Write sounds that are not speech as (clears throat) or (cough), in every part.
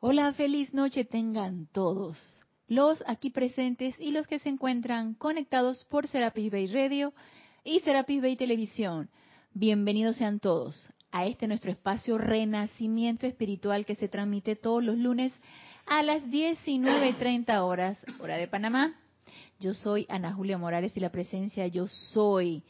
Hola, feliz noche tengan todos, los aquí presentes y los que se encuentran conectados por Serapis Bay Radio y Serapis Bay Televisión. Bienvenidos sean todos a este nuestro espacio Renacimiento Espiritual que se transmite todos los lunes a las 19.30 horas, hora de Panamá. Yo soy Ana Julia Morales y la presencia yo soy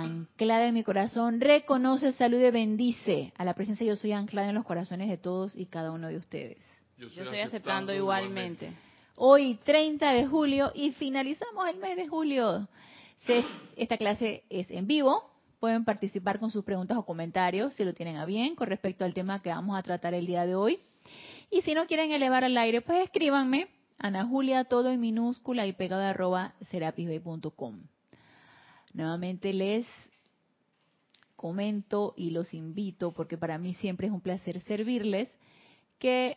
anclada en mi corazón, reconoce, salude, bendice a la presencia yo soy anclada en los corazones de todos y cada uno de ustedes. Yo estoy, aceptando, igualmente. Hoy, 30 de julio, y finalizamos el mes de julio. esta clase es en vivo. Pueden participar con sus preguntas o comentarios, si lo tienen a bien, con respecto al tema que vamos a tratar el día de hoy. Y si no quieren elevar al aire, pues escríbanme. Ana Julia, todo en minúscula y pegada arroba serapisbay.com. Nuevamente les comento y los invito, porque para mí siempre es un placer servirles, que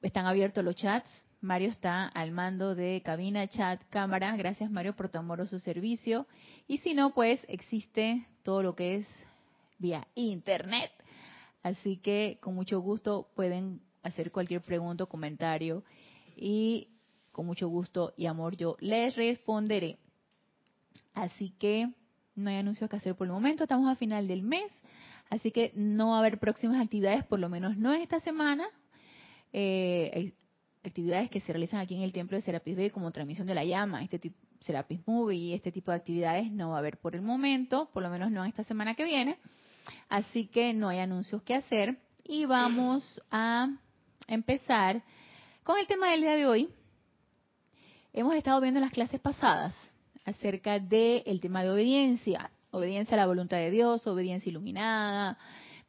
están abiertos los chats. Mario está al mando de cabina, chat, cámara. Gracias Mario por tu amoroso servicio. Y si no, pues existe todo lo que es vía internet. Así que con mucho gusto pueden hacer cualquier pregunta o comentario y con mucho gusto y amor yo les responderé. Así que no hay anuncios que hacer por el momento, estamos a final del mes, así que no va a haber próximas actividades, por lo menos no esta semana. Eh, actividades que se realizan aquí en el templo de Serapis Bay como transmisión de la llama, este tipo Serapis Movie este tipo de actividades no va a haber por el momento, por lo menos no esta semana que viene. Así que no hay anuncios que hacer y vamos a empezar con el tema del día de hoy. Hemos estado viendo en las clases pasadas acerca del tema de obediencia, obediencia a la voluntad de Dios, obediencia iluminada.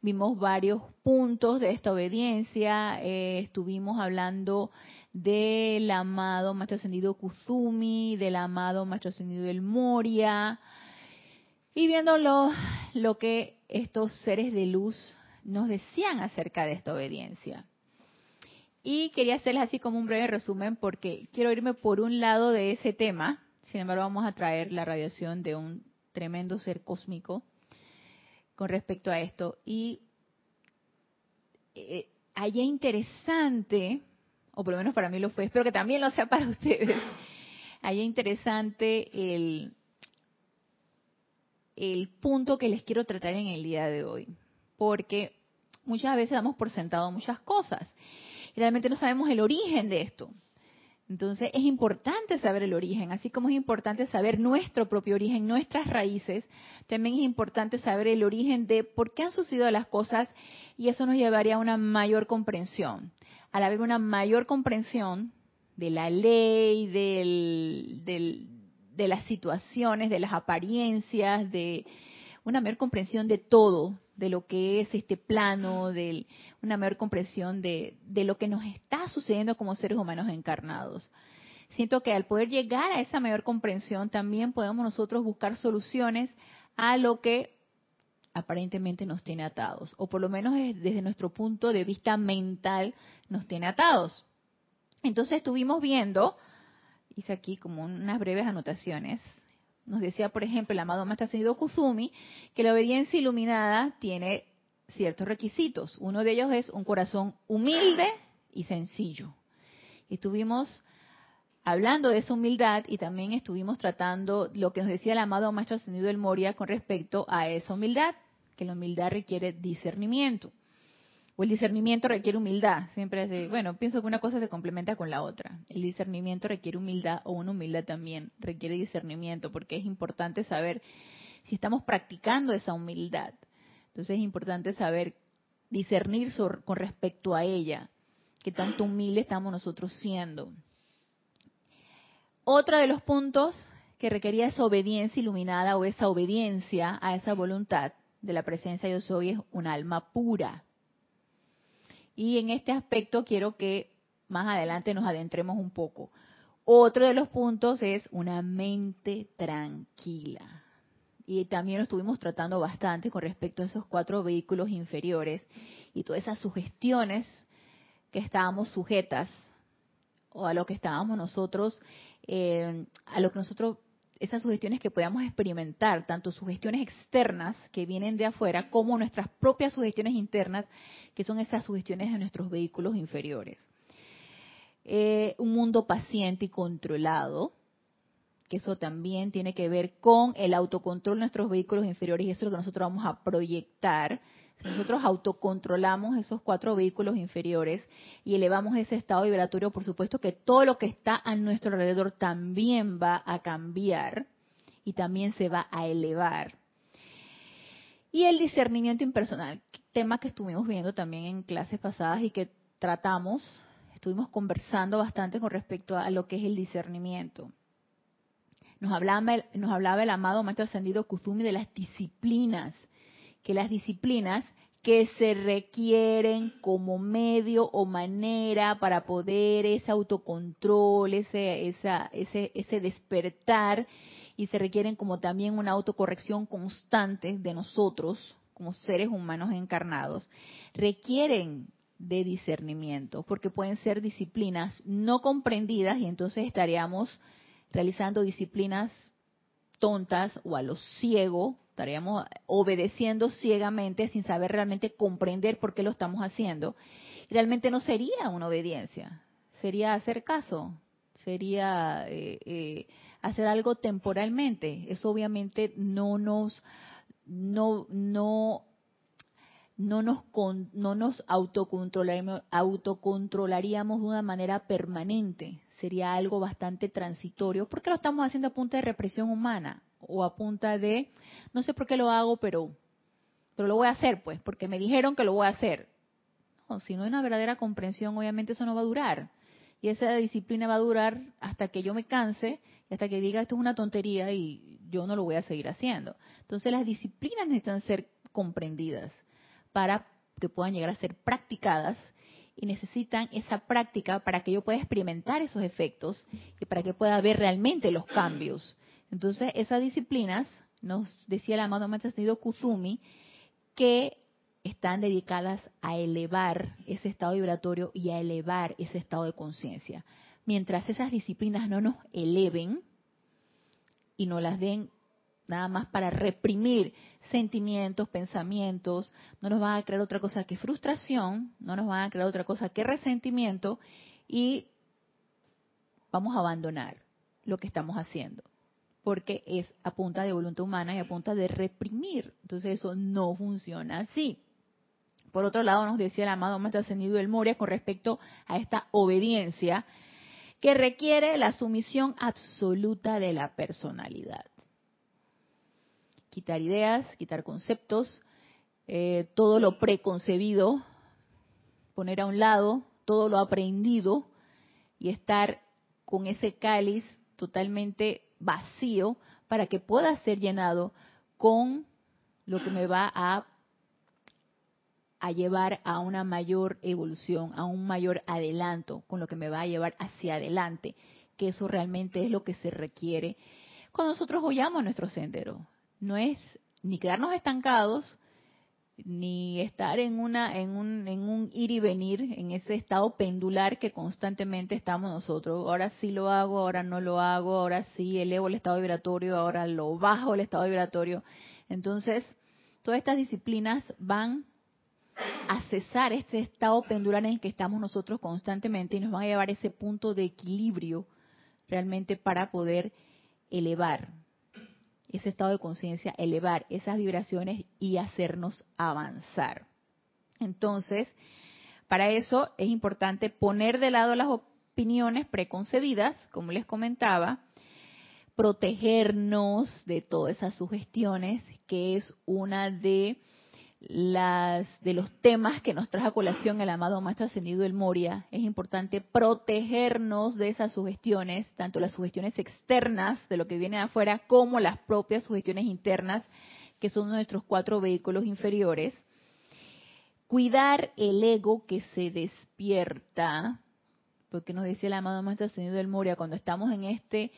Vimos varios puntos de esta obediencia, eh, estuvimos hablando del amado Maestro Ascendido Kuzumi, del amado Maestro Ascendido El Moria, y viendo lo, lo que estos seres de luz nos decían acerca de esta obediencia. Y quería hacerles así como un breve resumen porque quiero irme por un lado de ese tema, sin embargo, vamos a traer la radiación de un tremendo ser cósmico con respecto a esto. Y eh, interesante, o por lo menos para mí lo fue, espero que también lo sea para (laughs) ustedes, allá interesante el, el punto que les quiero tratar en el día de hoy. Porque muchas veces damos por sentado muchas cosas. Y realmente no sabemos el origen de esto. Entonces es importante saber el origen, así como es importante saber nuestro propio origen, nuestras raíces, también es importante saber el origen de por qué han sucedido las cosas y eso nos llevaría a una mayor comprensión. Al haber una mayor comprensión de la ley, de las situaciones, de las apariencias, de una mayor comprensión de todo, de lo que es este plano, de una mayor comprensión de, de lo que nos está sucediendo como seres humanos encarnados. Siento que al poder llegar a esa mayor comprensión también podemos nosotros buscar soluciones a lo que aparentemente nos tiene atados, o por lo menos desde nuestro punto de vista mental nos tiene atados. Entonces estuvimos viendo, hice aquí como unas breves anotaciones, nos decía, por ejemplo, el amado Maestro Ascendido Kuzumi, que la obediencia iluminada tiene ciertos requisitos. Uno de ellos es un corazón humilde y sencillo. estuvimos hablando de esa humildad y también estuvimos tratando lo que nos decía el amado Maestro Ascendido del Moria con respecto a esa humildad, que la humildad requiere discernimiento o el discernimiento requiere humildad. Siempre es bueno, pienso que una cosa se complementa con la otra. El discernimiento requiere humildad o una humildad también requiere discernimiento porque es importante saber si estamos practicando esa humildad. Entonces es importante saber discernir con respecto a ella, qué tanto humilde estamos nosotros siendo. Otro de los puntos que requería esa obediencia iluminada o esa obediencia a esa voluntad de la presencia de yo soy es un alma pura. Y en este aspecto quiero que más adelante nos adentremos un poco. Otro de los puntos es una mente tranquila. Y también lo estuvimos tratando bastante con respecto a esos cuatro vehículos inferiores y todas esas sugestiones que estábamos sujetas o a lo que estábamos nosotros, eh, a lo que nosotros esas sugestiones que podamos experimentar, tanto sugestiones externas que vienen de afuera, como nuestras propias sugestiones internas, que son esas sugestiones de nuestros vehículos inferiores. Eh, un mundo paciente y controlado, que eso también tiene que ver con el autocontrol de nuestros vehículos inferiores, y eso es lo que nosotros vamos a proyectar. Si nosotros autocontrolamos esos cuatro vehículos inferiores y elevamos ese estado vibratorio, por supuesto que todo lo que está a nuestro alrededor también va a cambiar y también se va a elevar. Y el discernimiento impersonal, tema que estuvimos viendo también en clases pasadas y que tratamos, estuvimos conversando bastante con respecto a lo que es el discernimiento. Nos hablaba, nos hablaba el amado Maestro Ascendido Kuzumi de las disciplinas que las disciplinas que se requieren como medio o manera para poder ese autocontrol, ese, esa, ese, ese despertar, y se requieren como también una autocorrección constante de nosotros como seres humanos encarnados, requieren de discernimiento, porque pueden ser disciplinas no comprendidas y entonces estaríamos realizando disciplinas tontas o a lo ciego estaríamos obedeciendo ciegamente sin saber realmente comprender por qué lo estamos haciendo. Realmente no sería una obediencia, sería hacer caso, sería eh, eh, hacer algo temporalmente. Eso obviamente no nos no no no nos no nos autocontrolaríamos, autocontrolaríamos de una manera permanente. Sería algo bastante transitorio porque lo estamos haciendo a punta de represión humana o a punta de, no sé por qué lo hago, pero, pero lo voy a hacer, pues, porque me dijeron que lo voy a hacer. No, si no hay una verdadera comprensión, obviamente eso no va a durar. Y esa disciplina va a durar hasta que yo me canse y hasta que diga esto es una tontería y yo no lo voy a seguir haciendo. Entonces las disciplinas necesitan ser comprendidas para que puedan llegar a ser practicadas y necesitan esa práctica para que yo pueda experimentar esos efectos y para que pueda ver realmente los cambios. Entonces, esas disciplinas, nos decía el amado Maestro Ascendido Kuzumi, que están dedicadas a elevar ese estado vibratorio y a elevar ese estado de conciencia. Mientras esas disciplinas no nos eleven y no las den nada más para reprimir sentimientos, pensamientos, no nos van a crear otra cosa que frustración, no nos van a crear otra cosa que resentimiento y vamos a abandonar lo que estamos haciendo porque es a punta de voluntad humana y a punta de reprimir. Entonces eso no funciona así. Por otro lado, nos decía el amado Maestro Ascendido del Moria con respecto a esta obediencia que requiere la sumisión absoluta de la personalidad. Quitar ideas, quitar conceptos, eh, todo lo preconcebido, poner a un lado todo lo aprendido y estar con ese cáliz totalmente vacío para que pueda ser llenado con lo que me va a, llevar a una mayor evolución, a un mayor adelanto, con lo que me va a llevar hacia adelante, que eso realmente es lo que se requiere cuando nosotros oyamos nuestro sendero. No es ni quedarnos estancados, ni estar en una en un, en un ir y venir en ese estado pendular que constantemente estamos nosotros. Ahora sí lo hago ahora no lo hago ahora sí elevo el estado vibratorio ahora lo bajo el estado vibratorio. Entonces todas estas disciplinas van a cesar este estado pendular en el que estamos nosotros constantemente y nos van a llevar a ese punto de equilibrio realmente para poder elevar ese estado de conciencia, elevar esas vibraciones y hacernos avanzar. Entonces, para eso es importante poner de lado las opiniones preconcebidas, como les comentaba, protegernos de todas esas sugestiones, que es una de las de los temas que nos trajo a colación el amado Maestro Ascendido del Moria, es importante protegernos de esas sugestiones, tanto las sugestiones externas de lo que viene de afuera, como las propias sugestiones internas, que son nuestros cuatro vehículos inferiores. Cuidar el ego que se despierta, porque nos decía el amado Maestro Ascendido del Moria, cuando estamos en este,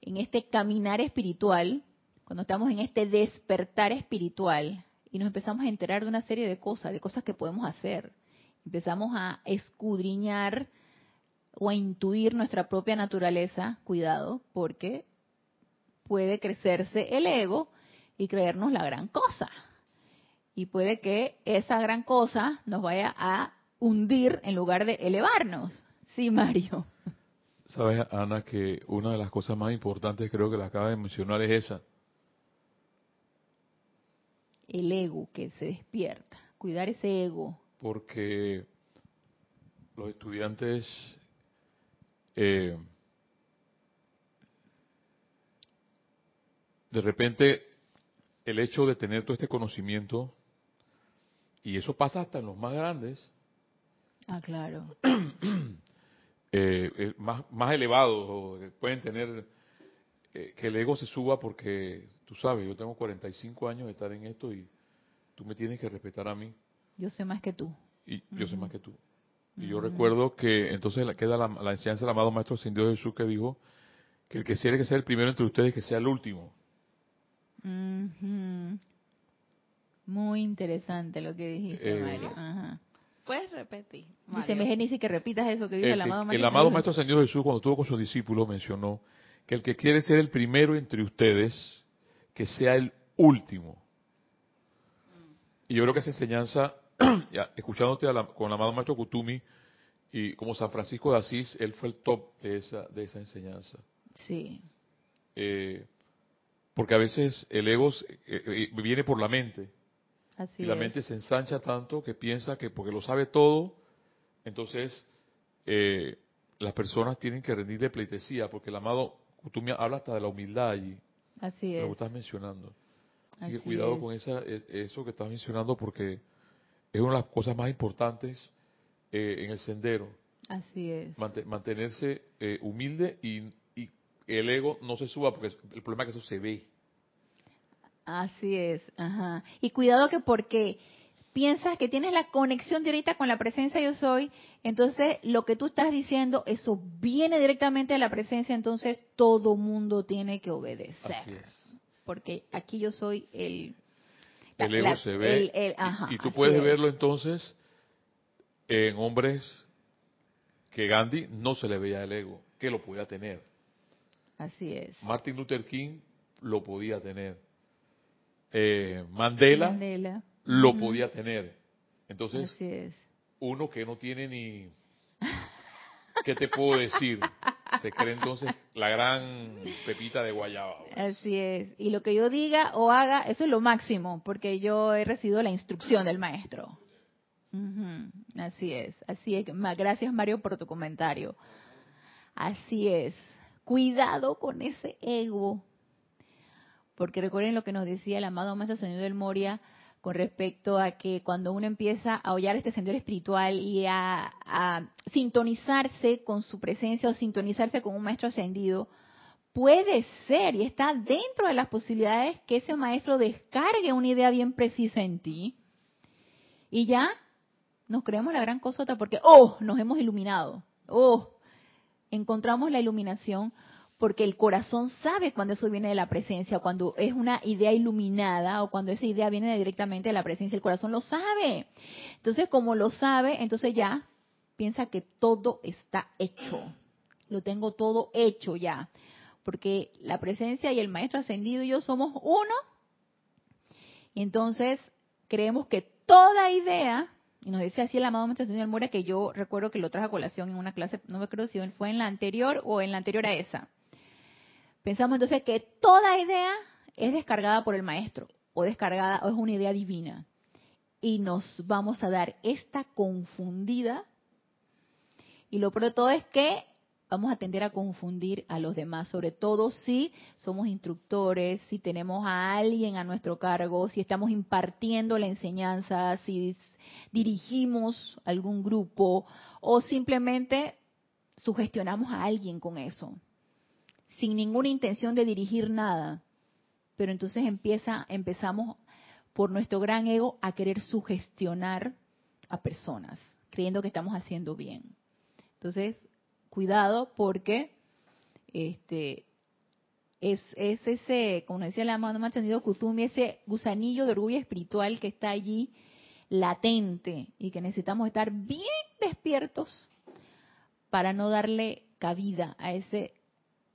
en este caminar espiritual, cuando estamos en este despertar espiritual, y nos empezamos a enterar de una serie de cosas, de cosas que podemos hacer. Empezamos a escudriñar o a intuir nuestra propia naturaleza, cuidado, porque puede crecerse el ego y creernos la gran cosa. Y puede que esa gran cosa nos vaya a hundir en lugar de elevarnos. Sí, Mario. Sabes, Ana, que una de las cosas más importantes creo que la acaba de mencionar es esa. El ego que se despierta, cuidar ese ego. Porque los estudiantes eh, de repente el hecho de tener todo este conocimiento, y eso pasa hasta en los más grandes, ah, claro. (clears throat) Eh, eh, más, más elevados, pueden tener que el ego se suba porque, tú sabes, yo tengo 45 años de estar en esto y tú me tienes que respetar a mí. Yo sé más que tú. Y yo sé más que tú. Y yo recuerdo que entonces queda la, la enseñanza del amado Maestro Ascendido Jesús que dijo que el que quiere que sea el primero entre ustedes, que sea el último. Muy interesante lo que dijiste, eh, Mario. Puedes repetir. Dice Dice que repitas eso que dijo el, amado Maestro. El amado Maestro Jesús, cuando estuvo con sus discípulos, mencionó que el que quiere ser el primero entre ustedes, que sea el último. Y yo creo que esa enseñanza, (clears throat) escuchándote con el amado Maestro Kutumi, y como San Francisco de Asís, él fue el top de esa, de esa enseñanza. Sí. Eh, porque a veces el ego eh, eh, viene por la mente. y la mente se ensancha tanto que piensa que porque lo sabe todo, entonces eh, las personas tienen que rendirle pleitesía, porque el amado, tú me hablas hasta de la humildad allí. Así es. Lo estás mencionando. Así, que cuidado con esa, eso que estás mencionando porque es una de las cosas más importantes en el sendero. Así es. mantenerse humilde y el ego no se suba porque el problema es que eso se ve. Así es, ajá. Y cuidado que porque piensas que tienes la conexión directa con la presencia yo soy, entonces lo que tú estás diciendo, eso viene directamente de la presencia, entonces todo mundo tiene que obedecer. Así es. Porque aquí yo soy el... el ego se ve. y, tú puedes verlo entonces en hombres que Gandhi no se le veía el ego, que lo podía tener. Así es. Martin Luther King lo podía tener. Eh, Mandela, lo podía tener. Entonces, uno que no tiene ni... ¿Qué te puedo decir? Se cree entonces la gran pepita de guayaba. Así es. Y lo que yo diga o haga, eso es lo máximo, porque yo he recibido la instrucción del maestro. Así es, así es. Gracias Mario por tu comentario. Así es. Cuidado con ese ego. Porque recuerden lo que nos decía el amado Maestro Señor del Moria con respecto a que cuando uno empieza a hollar este sendero espiritual y a, sintonizarse con su presencia o sintonizarse con un maestro ascendido, puede ser y está dentro de las posibilidades que ese maestro descargue una idea bien precisa en ti y ya nos creemos la gran cosota porque, oh, nos hemos iluminado, oh, encontramos la iluminación porque el corazón sabe cuando eso viene de la presencia, cuando es una idea iluminada o cuando esa idea viene directamente de la presencia, el corazón lo sabe. Entonces, como lo sabe, entonces ya piensa que todo está hecho. Lo tengo todo hecho ya. Porque la presencia y el maestro ascendido y yo somos uno. Y entonces creemos que toda idea y nos dice así el amado Maestro Señor Mora que yo recuerdo que lo traje a colación en una clase, no me acuerdo si fue en la anterior o en la anterior a esa. Pensamos entonces que toda idea es descargada por el maestro o descargada o es una idea divina. Y nos vamos a dar esta confundida. Y lo peor de todo es que vamos a tender a confundir a los demás, sobre todo si somos instructores, si tenemos a alguien a nuestro cargo, si estamos impartiendo la enseñanza, si dirigimos algún grupo o simplemente sugestionamos a alguien con eso, sin ninguna intención de dirigir nada. Pero entonces empieza, empezamos por nuestro gran ego a querer sugestionar a personas, creyendo que estamos haciendo bien. Entonces, cuidado porque este es, es ese, como decía la mano más entendido Kutumi, ese gusanillo de orgullo espiritual que está allí latente y que necesitamos estar bien despiertos para no darle cabida a ese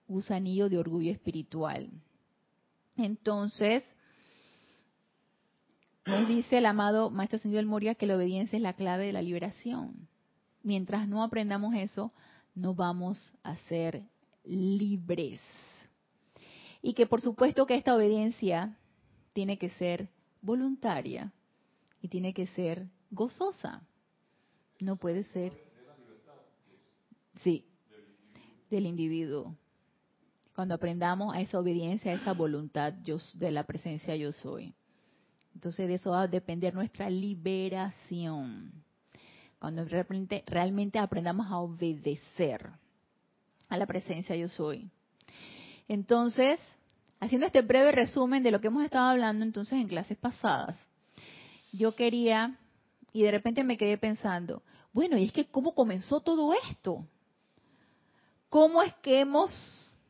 gusanillo de orgullo espiritual. Entonces, nos dice el amado Maestro Señor Moria que la obediencia es la clave de la liberación. Mientras no aprendamos eso, no vamos a ser libres. Y que por supuesto que esta obediencia tiene que ser voluntaria y tiene que ser gozosa. No puede ser. Sí, del individuo. Cuando aprendamos a esa obediencia, a esa voluntad de la presencia yo soy. Entonces de eso va a depender nuestra liberación. Cuando realmente, realmente aprendamos a obedecer a la presencia yo soy. Entonces, haciendo este breve resumen de lo que hemos estado hablando entonces en clases pasadas, yo quería, y de repente me quedé pensando, bueno, y es que cómo comenzó todo esto. ¿Cómo es que hemos,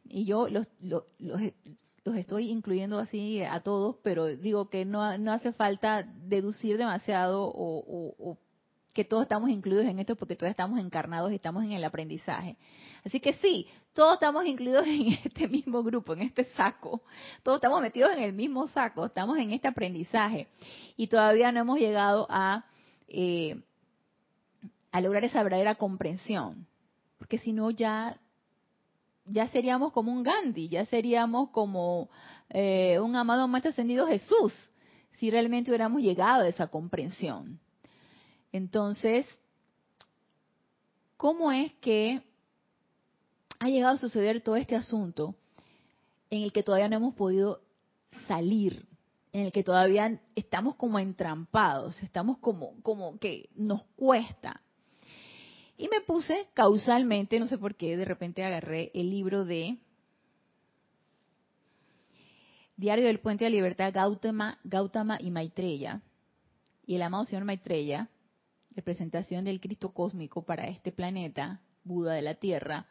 y yo los, los, los, estoy incluyendo así a todos, pero digo que no, no hace falta deducir demasiado o, o que todos estamos incluidos en esto porque todos estamos encarnados y estamos en el aprendizaje. Así que sí, todos estamos incluidos (laughs) en este mismo grupo, en este saco. Todos estamos metidos en el mismo saco, estamos en este aprendizaje. Y todavía no hemos llegado a, eh, a lograr esa verdadera comprensión. Porque si no, ya, ya seríamos como un Gandhi, ya seríamos como eh, un amado maestro ascendido Jesús, si realmente hubiéramos llegado a esa comprensión. Entonces, ¿cómo es que ha llegado a suceder todo este asunto en el que todavía no hemos podido salir, en el que todavía estamos como entrampados, estamos como, como que nos cuesta. Y me puse causalmente, no sé por qué, de repente agarré el libro de Diario del Puente de la Libertad, Gautama, Gautama y Maitreya, y el amado señor Maitreya, representación del Cristo cósmico para este planeta, Buda de la Tierra,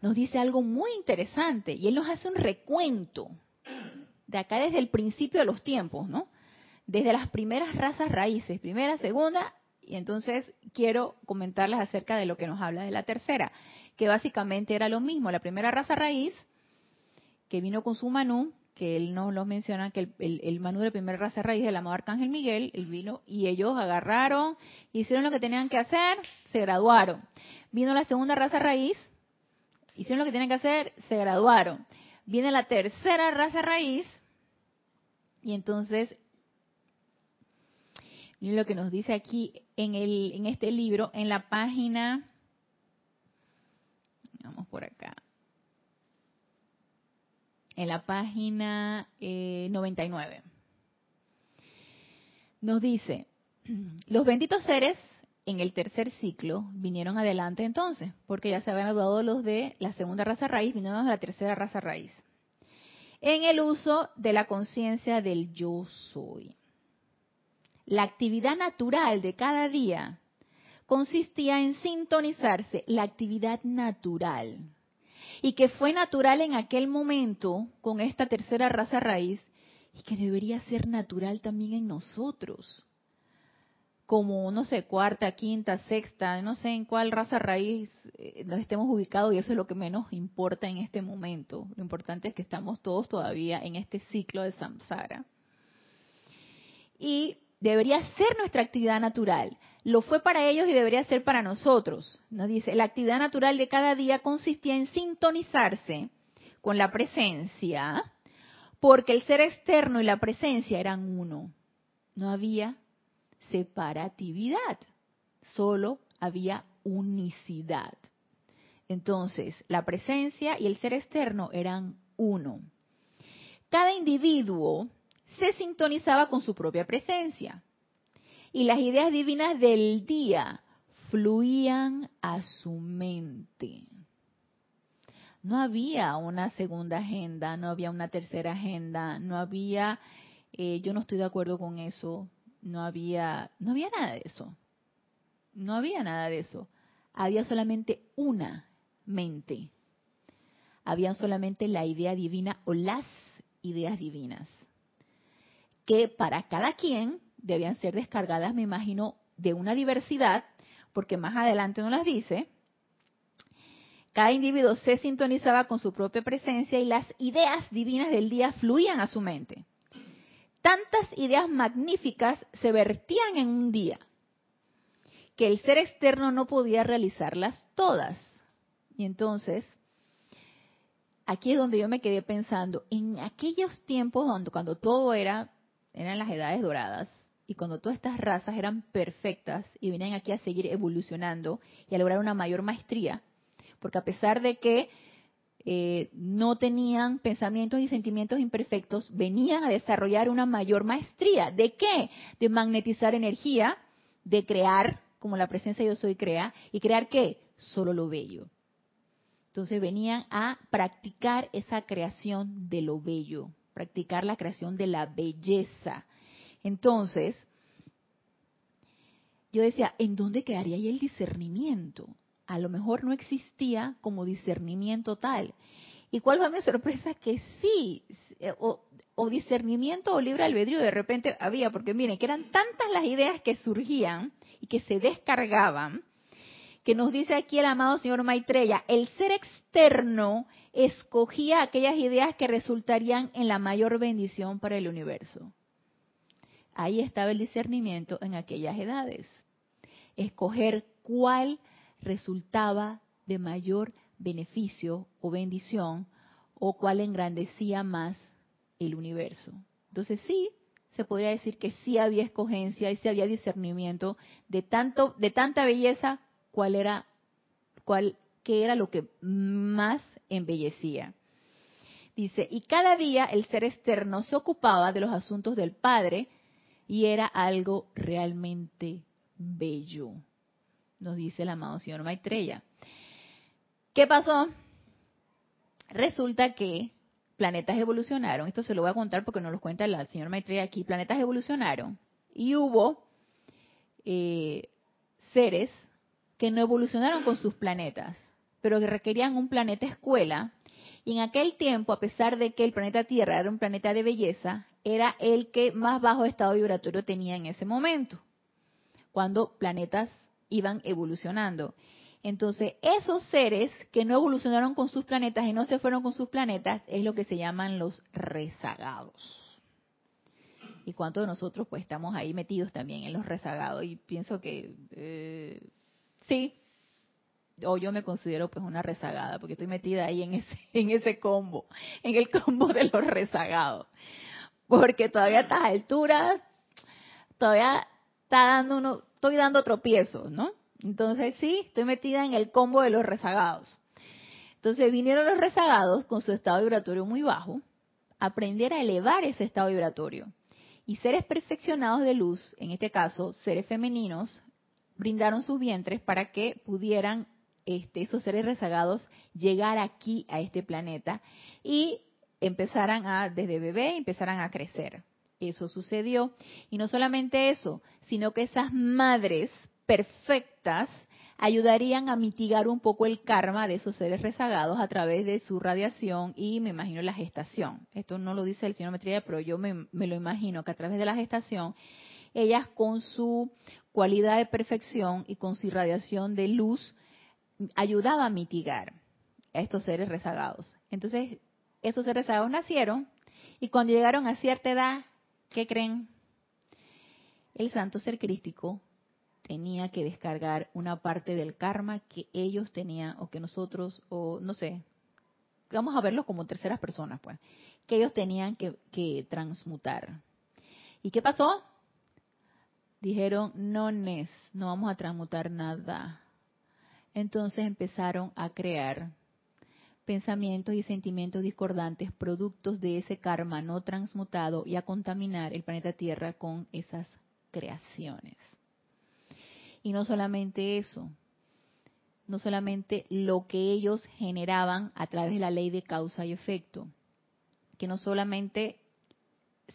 nos dice algo muy interesante y él nos hace un recuento de acá desde el principio de los tiempos, ¿no? Desde las primeras razas raíces, primera, segunda, y entonces quiero comentarles acerca de lo que nos habla de la tercera, que básicamente era lo mismo, la primera raza raíz, que vino con su Manú, que él nos lo menciona, que el, el, Manú de la primera raza raíz del amado Arcángel Miguel, él vino y ellos agarraron, hicieron lo que tenían que hacer, se graduaron. Vino la segunda raza raíz, hicieron lo que tenían que hacer, se graduaron. Viene la tercera raza raíz y entonces lo que nos dice aquí en el en este libro en la página vamos por acá en la página 99 eh, nos dice los benditos seres en el tercer ciclo vinieron adelante entonces, porque ya se habían graduado los de la segunda raza raíz, vinieron a la tercera raza raíz. En el uso de la conciencia del yo soy. La actividad natural de cada día consistía en sintonizarse, la actividad natural, y que fue natural en aquel momento con esta tercera raza raíz, y que debería ser natural también en nosotros como, no sé, cuarta, quinta, sexta, no sé en cuál raza raíz eh, nos estemos ubicados y eso es lo que menos importa en este momento. Lo importante es que estamos todos todavía en este ciclo de samsara. Y debería ser nuestra actividad natural. Lo fue para ellos y debería ser para nosotros. Nos dice, la actividad natural de cada día consistía en sintonizarse con la presencia, porque el ser externo y la presencia eran uno. No había separatividad, solo había unicidad. Entonces, la presencia y el ser externo eran uno. Cada individuo se sintonizaba con su propia presencia y las ideas divinas del día fluían a su mente. No había una segunda agenda, no había una tercera agenda, no había, eh, yo no estoy de acuerdo con eso, no había, no había nada de eso. No había nada de eso. Había solamente una mente. Había solamente la idea divina o las ideas divinas. Que para cada quien debían ser descargadas, me imagino, de una diversidad, porque más adelante nos las dice, Cada individuo se sintonizaba con su propia presencia y las ideas divinas del día fluían a su mente. Tantas ideas magníficas se vertían en un día que el ser externo no podía realizarlas todas. Y entonces, aquí es donde yo me quedé pensando, en aquellos tiempos donde cuando todo era, eran las edades doradas, y cuando todas estas razas eran perfectas y venían aquí a seguir evolucionando y a lograr una mayor maestría, porque a pesar de que eh, no tenían pensamientos y sentimientos imperfectos, venían a desarrollar una mayor maestría. ¿De qué? De magnetizar energía, de crear, como la presencia yo soy crea, y crear qué? Solo lo bello. Entonces venían a practicar esa creación de lo bello, practicar la creación de la belleza. Entonces, yo decía, ¿en dónde quedaría ahí el discernimiento? A lo mejor no existía como discernimiento tal. ¿Y cuál fue mi sorpresa? Que sí, o, o discernimiento o libre albedrío de repente había, porque miren, que eran tantas las ideas que surgían y que se descargaban, que nos dice aquí el amado señor Maitreya, el ser externo escogía aquellas ideas que resultarían en la mayor bendición para el universo. Ahí estaba el discernimiento en aquellas edades. Escoger cuál resultaba de mayor beneficio o bendición o cuál engrandecía más el universo. Entonces sí, se podría decir que sí había escogencia y sí había discernimiento de tanto de tanta belleza cuál era, cuál, qué era lo que más embellecía. Dice, y cada día el ser externo se ocupaba de los asuntos del Padre y era algo realmente bello, nos dice el amado señor Maitreya. ¿Qué pasó? Resulta que planetas evolucionaron, esto se lo voy a contar porque nos lo cuenta el señor Maitreya aquí, planetas evolucionaron y hubo eh, seres que no evolucionaron con sus planetas, pero que requerían un planeta escuela. Y en aquel tiempo, a pesar de que el planeta Tierra era un planeta de belleza, era el que más bajo estado vibratorio tenía en ese momento, cuando planetas iban evolucionando. Entonces, esos seres que no evolucionaron con sus planetas y no se fueron con sus planetas es lo que se llaman los rezagados. ¿Y cuántos de nosotros pues estamos ahí metidos también en los rezagados? Y pienso que eh, Sí, o yo me considero pues una rezagada, porque estoy metida ahí en ese, (laughs) en ese combo, en el combo de los rezagados. Porque todavía a estas alturas, todavía está dando uno, estoy dando tropiezos, ¿no? Entonces sí, estoy metida en el combo de los rezagados. Entonces vinieron los rezagados con su estado vibratorio muy bajo, aprender a elevar ese estado vibratorio. Y seres perfeccionados de luz, en este caso seres femeninos, brindaron sus vientres para que pudieran este, esos seres rezagados llegar aquí a este planeta y empezaran a, desde bebé, empezaran a crecer. Eso sucedió. Y no solamente eso, sino que esas madres perfectas ayudarían a mitigar un poco el karma de esos seres rezagados a través de su radiación y me imagino la gestación. Esto no lo dice el señor Metría, pero yo me, me lo imagino que a través de la gestación ellas con su cualidad de perfección y con su irradiación de luz ayudaba a mitigar a estos seres rezagados. Entonces, estos seres rezagados nacieron y cuando llegaron a cierta edad, ¿qué creen? El santo ser crístico tenía que descargar una parte del karma que ellos tenían o que nosotros, o no sé, vamos a verlo como terceras personas, pues, que ellos tenían que, que transmutar. ¿Y qué pasó? Dijeron, no, no vamos a transmutar nada. Entonces empezaron a crear pensamientos y sentimientos discordantes, productos de ese karma no transmutado y a contaminar el planeta Tierra con esas creaciones. Y no solamente eso, no solamente lo que ellos generaban a través de la ley de causa y efecto, que no solamente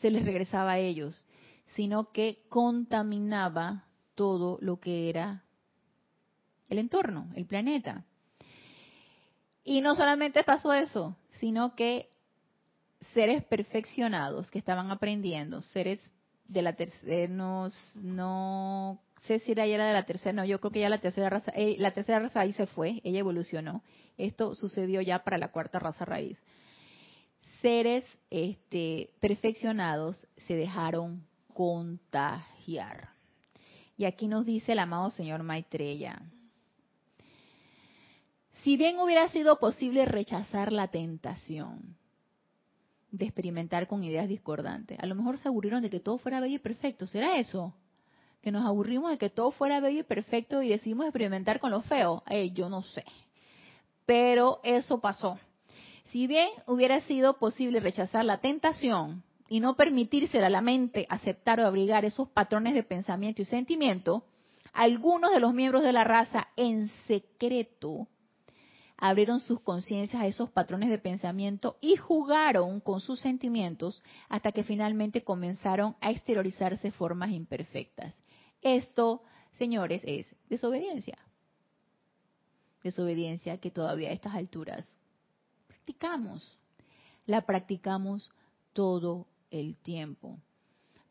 se les regresaba a ellos, sino que contaminaba todo lo que era el entorno, el planeta. Y no solamente pasó eso, sino que seres perfeccionados que estaban aprendiendo, seres de la tercera, no, sé si era ya de la tercera, no, yo creo que ya la tercera raza, eh, la tercera raza ahí se fue, ella evolucionó. Esto sucedió ya para la cuarta raza raíz. Seres este, perfeccionados se dejaron contagiar. Y aquí nos dice el amado señor Maitreya. Si bien hubiera sido posible rechazar la tentación de experimentar con ideas discordantes, a lo mejor se aburrieron de que todo fuera bello y perfecto. ¿Será eso? Que nos aburrimos de que todo fuera bello y perfecto y decidimos experimentar con lo feo. yo no sé. Pero eso pasó. Si bien hubiera sido posible rechazar la tentación y no permitírsela a la mente aceptar o abrigar esos patrones de pensamiento y sentimiento, algunos de los miembros de la raza en secreto abrieron sus conciencias a esos patrones de pensamiento y jugaron con sus sentimientos hasta que finalmente comenzaron a exteriorizarse formas imperfectas. Esto, señores, es desobediencia. Desobediencia que todavía a estas alturas practicamos. La practicamos todo el tiempo.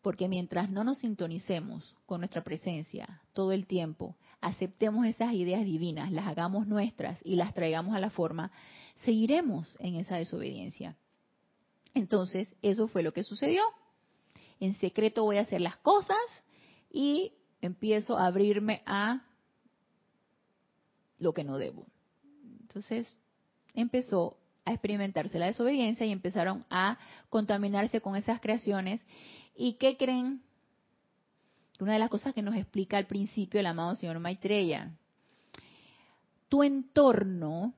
Porque mientras no nos sintonicemos con nuestra presencia todo el tiempo, aceptemos esas ideas divinas, las hagamos nuestras y las traigamos a la forma, seguiremos en esa desobediencia. Entonces, eso fue lo que sucedió. En secreto voy a hacer las cosas y empiezo a abrirme a lo que no debo. Entonces, empezó a experimentarse la desobediencia y empezaron a contaminarse con esas creaciones. ¿Y qué creen? Una de las cosas que nos explica al principio el amado señor Maitreya. Tu entorno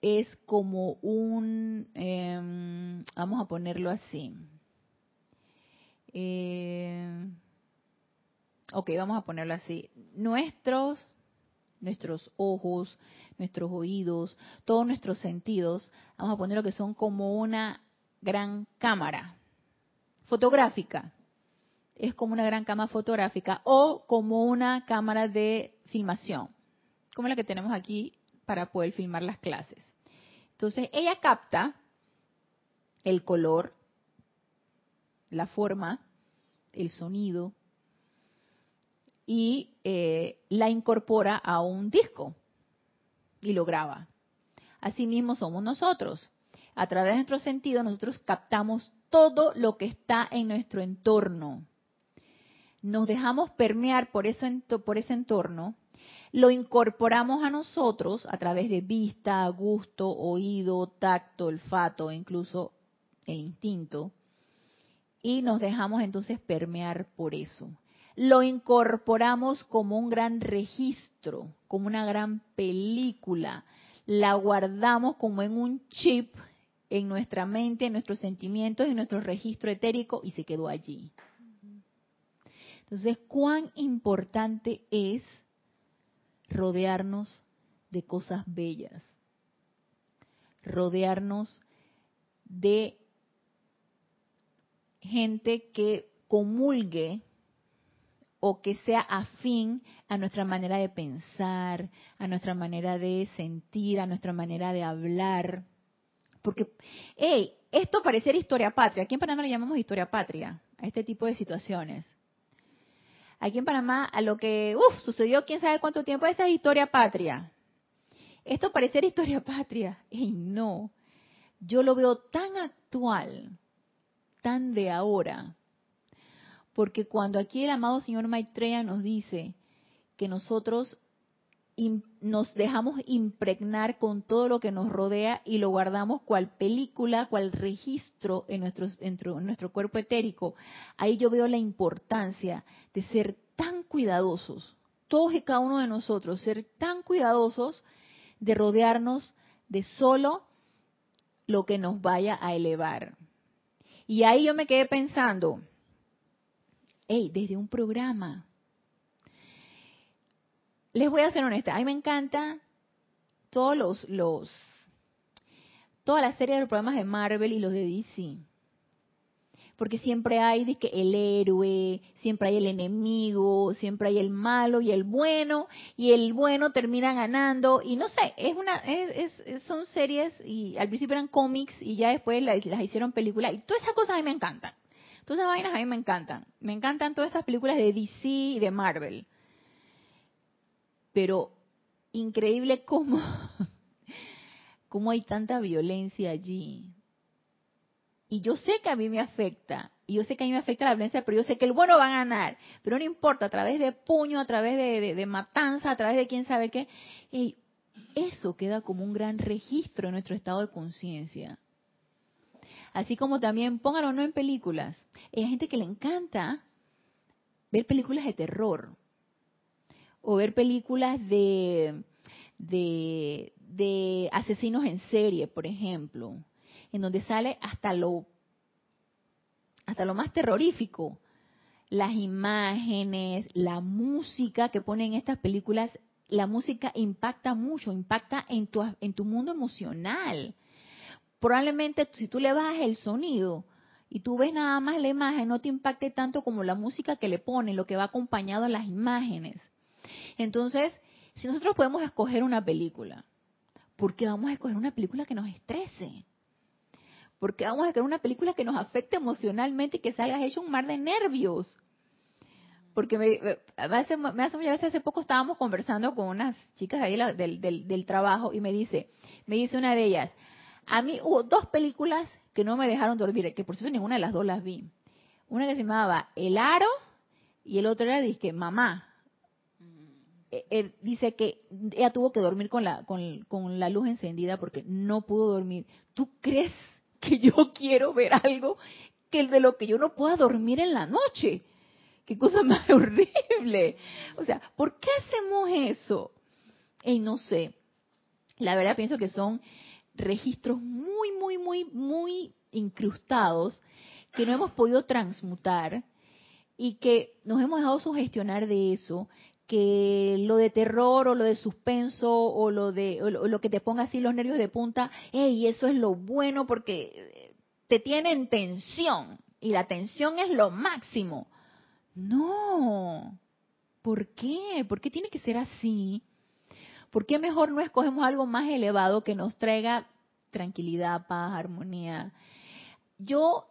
es como un, em, vamos a ponerlo así. Eh, ok, vamos a ponerlo así. Nuestros, nuestros ojos, nuestros oídos, todos nuestros sentidos, vamos a ponerlo que son como una gran cámara fotográfica. Es como una gran cámara fotográfica o como una cámara de filmación, como la que tenemos aquí para poder filmar las clases. Entonces, ella capta el color, la forma, el sonido y eh, la incorpora a un disco y lo graba. Asimismo somos nosotros. A través de nuestro sentido nosotros captamos todo lo que está en nuestro entorno. Nos dejamos permear por, eso, por ese entorno, lo incorporamos a nosotros a través de vista, gusto, oído, tacto, olfato, incluso el instinto, y nos dejamos entonces permear por eso lo incorporamos como un gran registro, como una gran película, la guardamos como en un chip en nuestra mente, en nuestros sentimientos, en nuestro registro etérico y se quedó allí. Entonces, cuán importante es rodearnos de cosas bellas, rodearnos de gente que comulgue o que sea afín a nuestra manera de pensar, a nuestra manera de sentir, a nuestra manera de hablar. Porque, hey, esto pareciera historia patria. Aquí en Panamá le llamamos historia patria a este tipo de situaciones. Aquí en Panamá, a lo que, uff, sucedió quién sabe cuánto tiempo, esa es historia patria. Esto pareciera historia patria. Y no, yo lo veo tan actual, tan de ahora, porque cuando aquí el amado señor Maitreya nos dice que nosotros nos dejamos impregnar con todo lo que nos rodea y lo guardamos cual película, cual registro en nuestro, en nuestro cuerpo etérico, ahí yo veo la importancia de ser tan cuidadosos, todos y cada uno de nosotros, ser tan cuidadosos de rodearnos de solo lo que nos vaya a elevar. Y ahí yo me quedé pensando, hey, desde un programa. Les voy a ser honesta, a mí me encanta todos los, los toda la serie de programas de Marvel y los de DC. Porque siempre hay que el héroe, siempre hay el enemigo, siempre hay el malo y el bueno, y el bueno termina ganando, y no sé, es una, es, son series, y al principio eran cómics, y ya después las, las hicieron películas, y todas esas cosas a mí me encantan Todas esas vainas a mí me encantan. Me encantan todas esas películas de DC y de Marvel. Pero increíble cómo, (laughs) cómo hay tanta violencia allí. Y yo sé que a mí me afecta, y yo sé que a mí me afecta la violencia, pero yo sé que el bueno va a ganar. Pero no importa, a través de puño, a través de, matanza, a través de quién sabe qué. Eso queda como un gran registro en nuestro estado de conciencia. Así como también, pónganlo no en películas. Hay gente que le encanta ver películas de terror o ver películas de, de, de asesinos en serie, por ejemplo, en donde sale hasta lo hasta lo más terrorífico. Las imágenes, la música que ponen estas películas, la música impacta mucho, impacta en tu, en tu mundo emocional. Probablemente si tú le bajas el sonido y tú ves nada más la imagen, no te impacte tanto como la música que le ponen, lo que va acompañado a las imágenes. Entonces, si nosotros podemos escoger una película, ¿por qué vamos a escoger una película que nos estrese? porque vamos a crear una película que nos afecte emocionalmente y que salgas hecho un mar de nervios. Porque me, hace, me hace hace poco estábamos conversando con unas chicas ahí del, del, del trabajo y me dice, me dice una de ellas, a mí hubo dos películas que no me dejaron dormir, que por cierto ninguna de las dos las vi. Una que se llamaba El Aro y el otro era, dice, Mamá. Él e, e, dice que ella tuvo que dormir con la, con, con la luz encendida porque no pudo dormir. ¿Tú crees que yo (laughs) quiero ver algo que el de lo que yo no pueda dormir en la noche. Qué cosa (laughs) más horrible. O sea, ¿por qué hacemos eso? Y no sé. La verdad pienso que son registros muy, muy, muy, muy incrustados que no hemos podido transmutar y que nos hemos dejado sugestionar de eso, que lo de terror o lo de suspenso o lo de lo que te ponga así los nervios de punta, hey, eso es lo bueno porque te tienen tensión y la tensión es lo máximo. No. ¿Por qué? ¿Por qué tiene que ser así? ¿Por qué mejor no escogemos algo más elevado que nos traiga tranquilidad, paz, armonía? Yo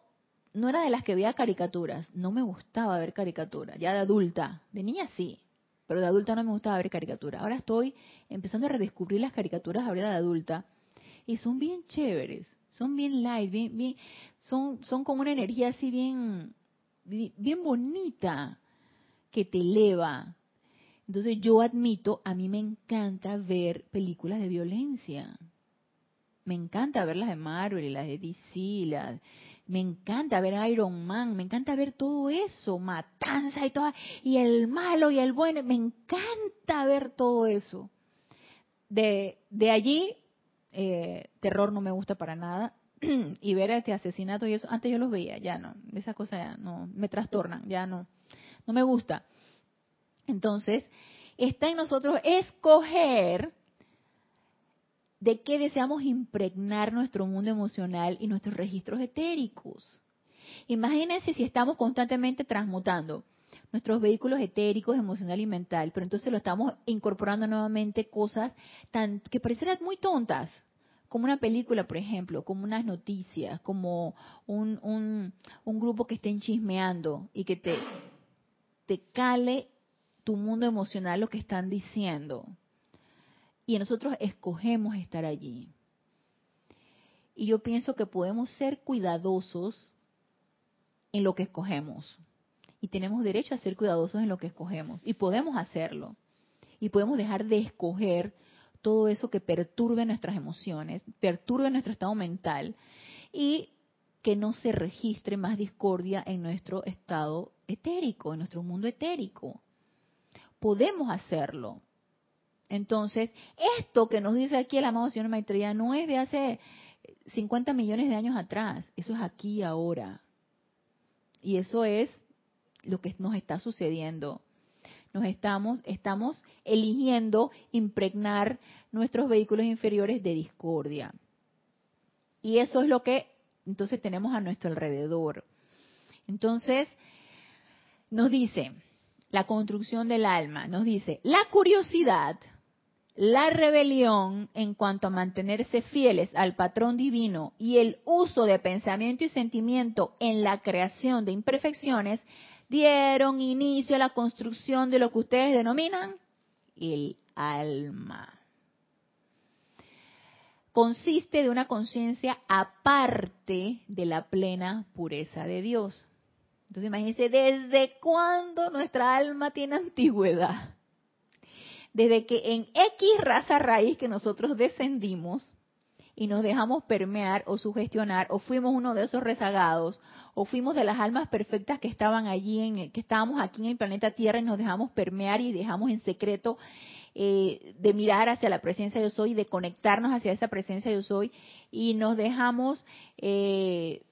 no era de las que veía caricaturas, no me gustaba ver caricaturas, ya de adulta, de niña sí, pero de adulta no me gustaba ver caricaturas. Ahora estoy empezando a redescubrir las caricaturas ahora de adulta y son bien chéveres, son bien light, bien, bien, son, son como una energía así bien, bien bonita que te eleva. Entonces yo admito, a mí me encanta ver películas de violencia. Me encanta ver las de Marvel y las de DC, las, me encanta ver Iron Man, me encanta ver todo eso, matanza y todo, y el malo y el bueno, me encanta ver todo eso. De, de allí, eh, terror no me gusta para nada, (clears throat) y ver este asesinato y eso, antes yo los veía, ya no, esas cosas ya no, me trastornan, ya no, no me gusta. Entonces, está en nosotros escoger de qué deseamos impregnar nuestro mundo emocional y nuestros registros etéricos. Imagínense si estamos constantemente transmutando nuestros vehículos etéricos, emocional y mental, pero entonces lo estamos incorporando nuevamente cosas tan que parecieran muy tontas, como una película, por ejemplo, como unas noticias, como un, un, un grupo que estén chismeando y que te, te cale tu mundo emocional lo que están diciendo y nosotros escogemos estar allí. Y yo pienso que podemos ser cuidadosos en lo que escogemos. Y tenemos derecho a ser cuidadosos en lo que escogemos. Y podemos hacerlo. Y podemos dejar de escoger todo eso que perturbe nuestras emociones, perturbe nuestro estado mental y que no se registre más discordia en nuestro estado etérico, en nuestro mundo etérico. Podemos hacerlo. Entonces, esto que nos dice aquí el amado Señor Maitreya no es de hace 50 millones de años atrás, eso es aquí ahora. Y eso es lo que nos está sucediendo. Nos estamos, estamos eligiendo impregnar nuestros vehículos inferiores de discordia. Y eso es lo que entonces tenemos a nuestro alrededor. Entonces, nos dice, la construcción del alma, nos dice, la curiosidad la rebelión en cuanto a mantenerse fieles al patrón divino y el uso de pensamiento y sentimiento en la creación de imperfecciones dieron inicio a la construcción de lo que ustedes denominan el alma. Consiste de una conciencia aparte de la plena pureza de Dios. Entonces imagínense, ¿desde cuándo nuestra alma tiene antigüedad? desde que en X raza raíz que nosotros descendimos y nos dejamos permear o sugestionar, o fuimos uno de esos rezagados, o fuimos de las almas perfectas que estaban allí, en, que estábamos aquí en el planeta Tierra y nos dejamos permear y dejamos en secreto eh, de mirar hacia la presencia yo soy, de conectarnos hacia esa presencia yo soy, y nos dejamos eh,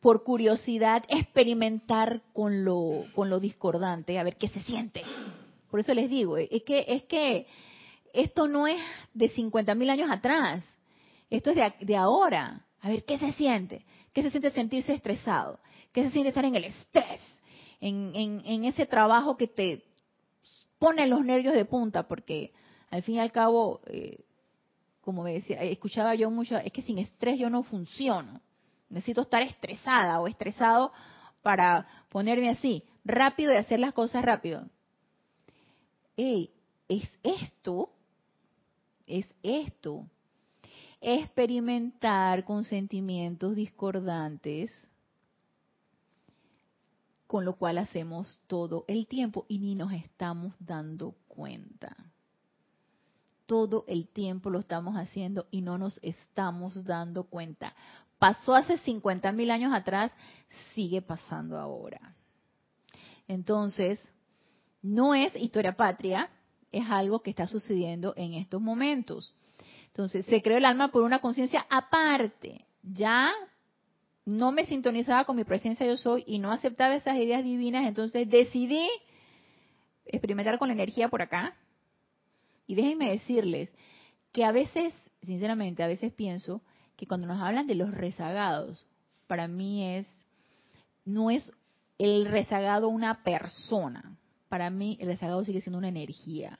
por curiosidad experimentar con lo, con lo discordante, a ver qué se siente. Por eso les digo, es que, es que esto no es de 50.000 mil años atrás, esto es de, de ahora. A ver, ¿qué se siente? ¿Qué se siente sentirse estresado? ¿Qué se siente estar en el estrés? En, en, en, ese trabajo que te pone los nervios de punta, porque al fin y al cabo, eh, como me decía, escuchaba yo mucho, es que sin estrés yo no funciono. Necesito estar estresada o estresado para ponerme así, rápido y hacer las cosas rápido es esto, es esto, experimentar con sentimientos discordantes, con lo cual hacemos todo el tiempo y ni nos estamos dando cuenta. Todo el tiempo lo estamos haciendo y no nos estamos dando cuenta. Pasó hace 50 mil años atrás, sigue pasando ahora. Entonces, no es historia patria, es algo que está sucediendo en estos momentos. Entonces, se creó el alma por una conciencia aparte. Ya no me sintonizaba con mi presencia yo soy y no aceptaba esas ideas divinas, entonces decidí experimentar con la energía por acá. Y déjenme decirles que a veces, sinceramente, a veces pienso que cuando nos hablan de los rezagados, para mí es, no es el rezagado una persona, para mí el rezagado sigue siendo una energía.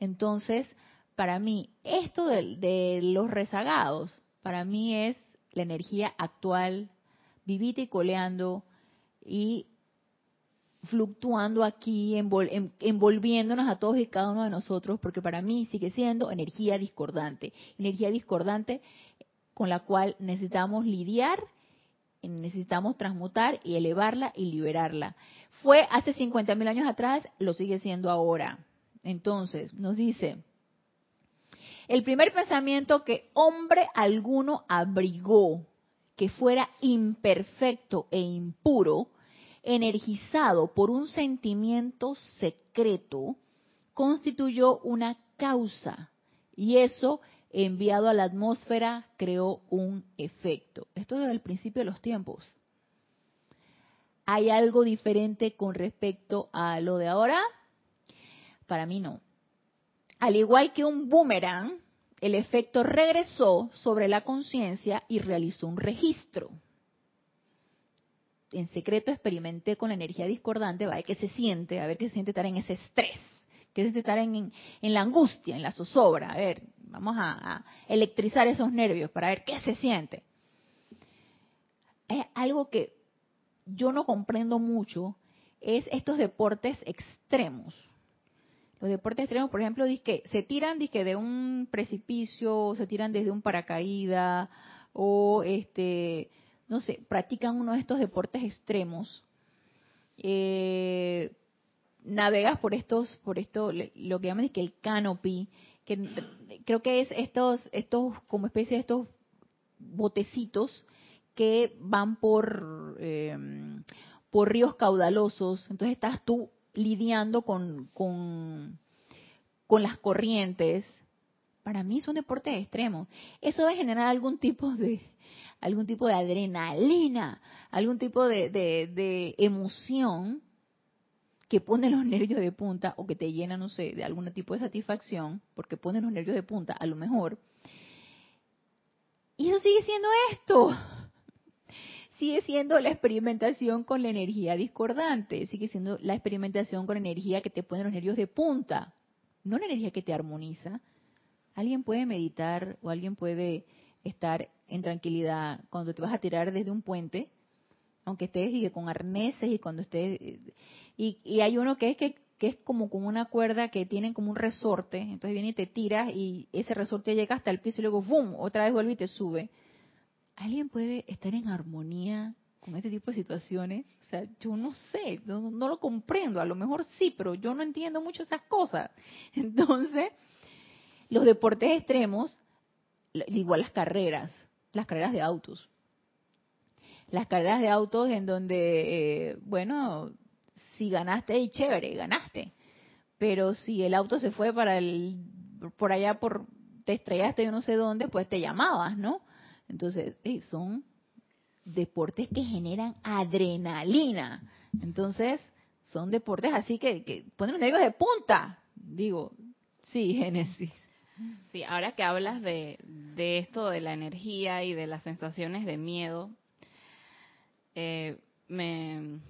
Entonces, para mí, esto de, los rezagados, para mí es la energía actual, vivita y coleando y fluctuando aquí, envolviéndonos a todos y cada uno de nosotros, porque para mí sigue siendo energía discordante, energía discordante con la cual necesitamos lidiar, necesitamos transmutar y elevarla y liberarla. Fue hace 50 mil años atrás, lo sigue siendo ahora. Entonces, nos dice, el primer pensamiento que hombre alguno abrigó, que fuera imperfecto e impuro, energizado por un sentimiento secreto, constituyó una causa y eso enviado a la atmósfera creó un efecto. Esto es desde el principio de los tiempos hay algo diferente con respecto a lo de ahora? Para mí no. Al igual que un boomerang, el efecto regresó sobre la conciencia y realizó un registro. En secreto experimenté con la energía discordante, a ver qué se siente, a ver qué se siente estar en ese estrés, qué se siente estar en, la angustia, en la zozobra. A ver, vamos a, electrizar esos nervios para ver qué se siente. Es algo que yo no comprendo mucho es estos deportes extremos. Los deportes extremos, por ejemplo, que se tiran de un precipicio, se tiran desde un paracaídas o este, no sé, practican uno de estos deportes extremos. Eh, navegas por estos, por esto, lo que llaman es que el canopy, que creo que es estos, estos como especie de estos botecitos que van por, em, por ríos caudalosos, entonces estás tú lidiando con, con, las corrientes. Para mí son deportes extremos. Eso debe generar algún tipo de algún tipo de adrenalina, algún tipo de, de emoción que pone los nervios de punta o que te llena, no sé, de algún tipo de satisfacción, porque pone los nervios de punta, a lo mejor. Y eso sigue siendo esto sigue siendo la experimentación con la energía discordante, sigue siendo la experimentación con energía que te pone los nervios de punta. no la energía que te armoniza. Alguien puede meditar o alguien puede estar en tranquilidad cuando te vas a tirar desde un puente, aunque estés con arneses y cuando estés... Y, y hay uno que es que, que es como con una cuerda que tienen como un resorte, entonces viene y te tiras y ese resorte llega hasta el piso y luego ¡bum! otra vez vuelve y te sube. ¿Alguien puede estar en armonía con este tipo de situaciones? O sea, yo no sé, no lo comprendo, a lo mejor sí, pero yo no entiendo mucho esas cosas. (laughs) Entonces, los deportes extremos, igual las carreras, las carreras de autos. Las carreras de autos en donde, eh, bueno, si ganaste, y chévere, ganaste. Pero si el auto se fue para el, por allá, por, te estrellaste yo no sé dónde, pues te llamabas, ¿no? Entonces, son deportes que generan adrenalina. Entonces, son deportes así que, que ponen los nervios de punta. Digo, sí, (laughs) Génesis. Sí, ahora que hablas de, de esto de la energía y de las sensaciones de miedo, eh, me,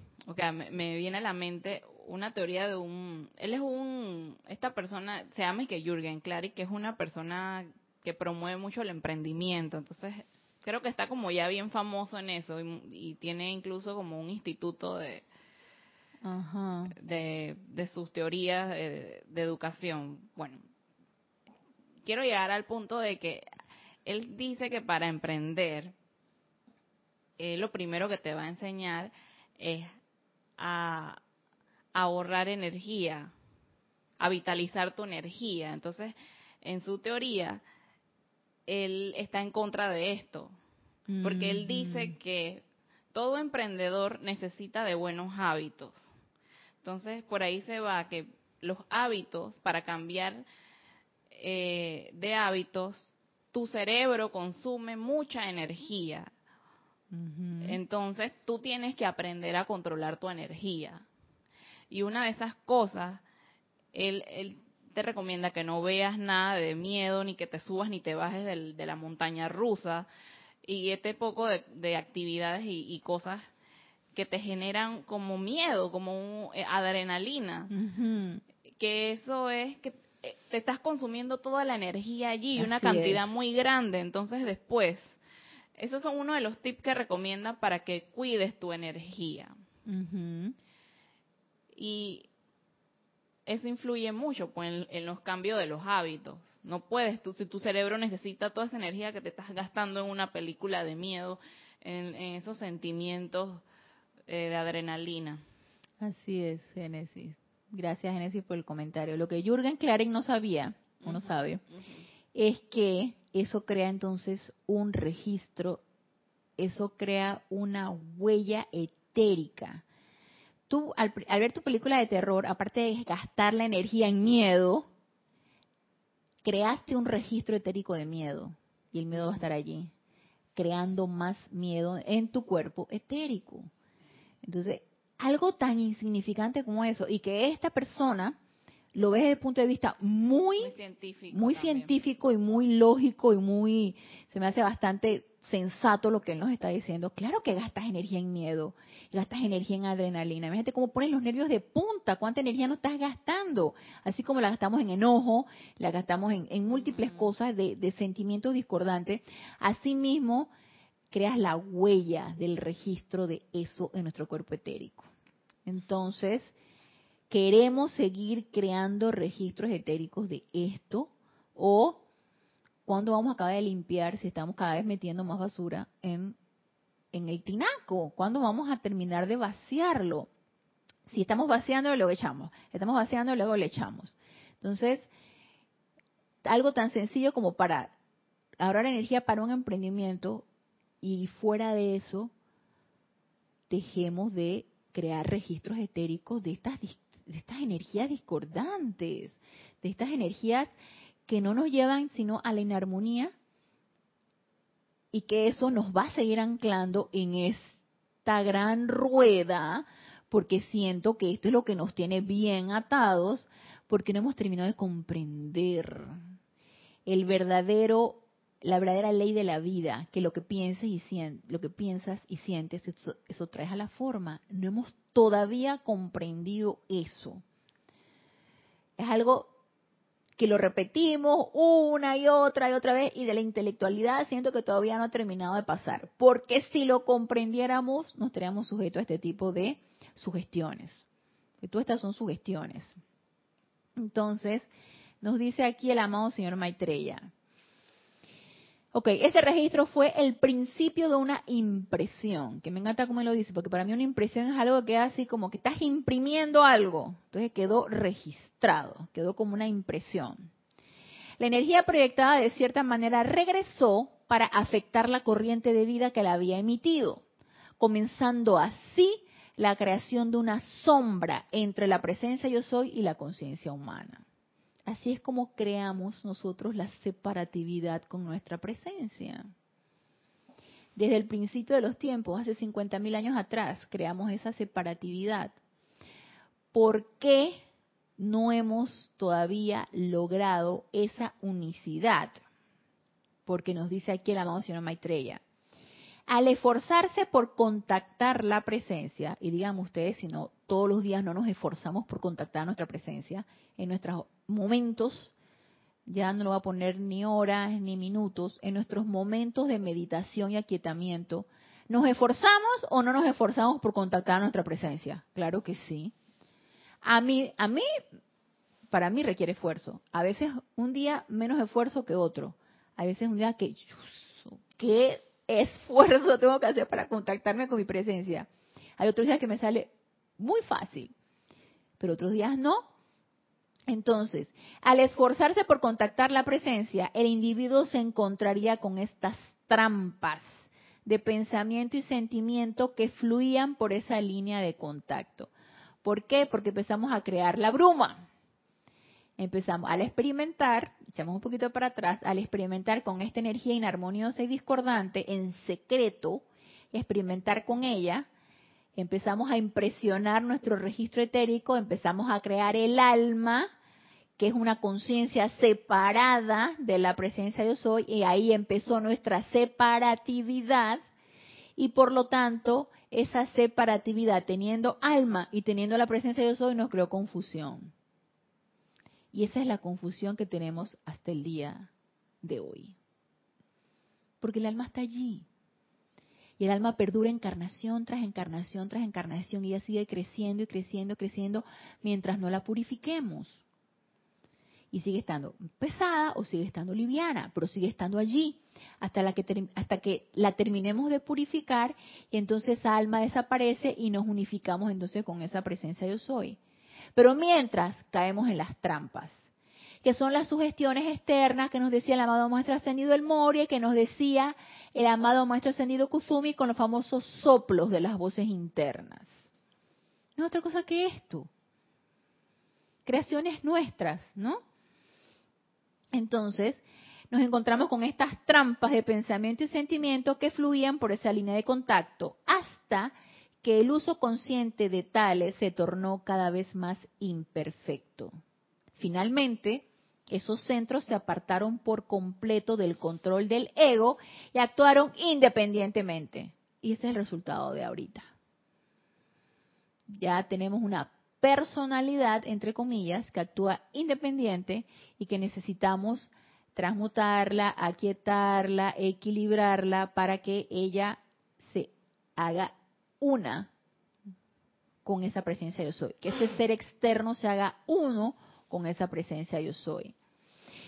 me, viene a la mente una teoría de un, él es un, esta persona se llama que Jürgen Clary, que es una persona que promueve mucho el emprendimiento, entonces creo que está como ya bien famoso en eso y, tiene incluso como un instituto de, de, de sus teorías de, de educación. Bueno, quiero llegar al punto de que él dice que para emprender, eh, lo primero que te va a enseñar es a, ahorrar energía, a vitalizar tu energía. Entonces, en su teoría, él está en contra de esto, porque él dice que todo emprendedor necesita de buenos hábitos. Entonces, por ahí se va que los hábitos para cambiar eh, de hábitos, tu cerebro consume mucha energía. Entonces tú tienes que aprender a controlar tu energía. Y una de esas cosas, él, él te recomienda que no veas nada de miedo, ni que te subas ni te bajes de la montaña rusa, y este poco de, actividades y, cosas que te generan como miedo, como eh, adrenalina. Que eso es que eh, te estás consumiendo toda la energía allí, una cantidad muy grande, entonces después, esos son uno de los tips que recomienda para que cuides tu energía. Y eso influye mucho pues, en, los cambios de los hábitos. No puedes, tú, si tu cerebro necesita toda esa energía que te estás gastando en una película de miedo, en, esos sentimientos eh, de adrenalina. Así es, Génesis. Gracias, Genesis, por el comentario. Lo que Jürgen Klaring no sabía, uno sabe, es que eso crea entonces un registro, eso crea una huella etérica. Tú, al, ver tu película de terror, aparte de gastar la energía en miedo, creaste un registro etérico de miedo y el miedo va a estar allí, creando más miedo en tu cuerpo etérico. Entonces, algo tan insignificante como eso y que esta persona lo ve desde el punto de vista muy, muy científico, y muy lógico y muy, se me hace bastante sensato lo que él nos está diciendo. Claro que gastas energía en miedo, gastas energía en adrenalina. Imagínate cómo pones los nervios de punta, cuánta energía no estás gastando. Así como la gastamos en enojo, la gastamos en, múltiples cosas de, de sentimientos discordantes. Asimismo, creas la huella del registro de eso en nuestro cuerpo etérico. Entonces, queremos seguir creando registros etéricos de esto o cuando vamos a acabar de limpiar si estamos cada vez metiendo más basura en, en el tinaco, cuando vamos a terminar de vaciarlo. Si estamos vaciando, luego echamos. Estamos vaciando, luego le echamos. Entonces, algo tan sencillo como para ahorrar energía para un emprendimiento y fuera de eso, dejemos de crear registros etéricos de estas, de estas energías discordantes, de estas energías que no nos llevan sino a la inarmonía y que eso nos va a seguir anclando en esta gran rueda porque siento que esto es lo que nos tiene bien atados porque no hemos terminado de comprender el verdadero la verdadera ley de la vida, que lo que piensas y sientes, lo que piensas y sientes, eso, eso traes a la forma. No hemos todavía comprendido eso. Es algo que lo repetimos una y otra y otra vez y de la intelectualidad siento que todavía no ha terminado de pasar, porque si lo comprendiéramos nos estaríamos sujetos a este tipo de sugestiones. Que todas estas son sugestiones. Entonces, nos dice aquí el amado señor Maitreya. Ok, ese registro fue el principio de una impresión, que me encanta cómo lo dice, porque para mí una impresión es algo que queda así como que estás imprimiendo algo, entonces quedó registrado, quedó como una impresión. La energía proyectada de cierta manera regresó para afectar la corriente de vida que la había emitido, comenzando así la creación de una sombra entre la presencia yo soy y la conciencia humana. Así es como creamos nosotros la separatividad con nuestra presencia. Desde el principio de los tiempos, hace 50.000 años atrás, creamos esa separatividad. ¿Por qué no hemos todavía logrado esa unicidad? Porque nos dice aquí el amado señor Maitreya. Al esforzarse por contactar la presencia, y digamos ustedes, si no, todos los días no nos esforzamos por contactar nuestra presencia en nuestras momentos, ya no lo va a poner ni horas ni minutos, en nuestros momentos de meditación y aquietamiento, ¿nos esforzamos o no nos esforzamos por contactar nuestra presencia? Claro que sí. A mí, a mí, para mí requiere esfuerzo. A veces un día menos esfuerzo que otro. A veces un día que, ¿qué esfuerzo tengo que hacer para contactarme con mi presencia? Hay otros días que me sale muy fácil, pero otros días no. Entonces, al esforzarse por contactar la presencia, el individuo se encontraría con estas trampas de pensamiento y sentimiento que fluían por esa línea de contacto. ¿Por qué? Porque empezamos a crear la bruma. Empezamos al experimentar, echamos un poquito para atrás, al experimentar con esta energía inarmoniosa y discordante en secreto, experimentar con ella, empezamos a impresionar nuestro registro etérico, empezamos a crear el alma, que es una conciencia separada de la presencia de yo soy, y ahí empezó nuestra separatividad, y por lo tanto, esa separatividad, teniendo alma y teniendo la presencia de yo soy, nos creó confusión. Y esa es la confusión que tenemos hasta el día de hoy. Porque el alma está allí. Y el alma perdura encarnación tras encarnación tras encarnación y ella sigue creciendo y creciendo, y creciendo mientras no la purifiquemos y sigue estando pesada o sigue estando liviana, pero sigue estando allí hasta, la que, hasta que la terminemos de purificar y entonces esa alma desaparece y nos unificamos entonces con esa presencia yo soy. Pero mientras caemos en las trampas, que son las sugestiones externas que nos decía el amado maestro ascendido el Moria, que nos decía el amado maestro ascendido Kusumi con los famosos soplos de las voces internas. No es otra cosa que esto. Creaciones nuestras, ¿no? Entonces, nos encontramos con estas trampas de pensamiento y sentimiento que fluían por esa línea de contacto hasta que el uso consciente de tales se tornó cada vez más imperfecto. Finalmente, esos centros se apartaron por completo del control del ego y actuaron independientemente. Y ese es el resultado de ahorita. Ya tenemos una personalidad, entre comillas, que actúa independiente y que necesitamos transmutarla, aquietarla, equilibrarla para que ella se haga una con esa presencia yo soy, que ese ser externo se haga uno con esa presencia yo soy.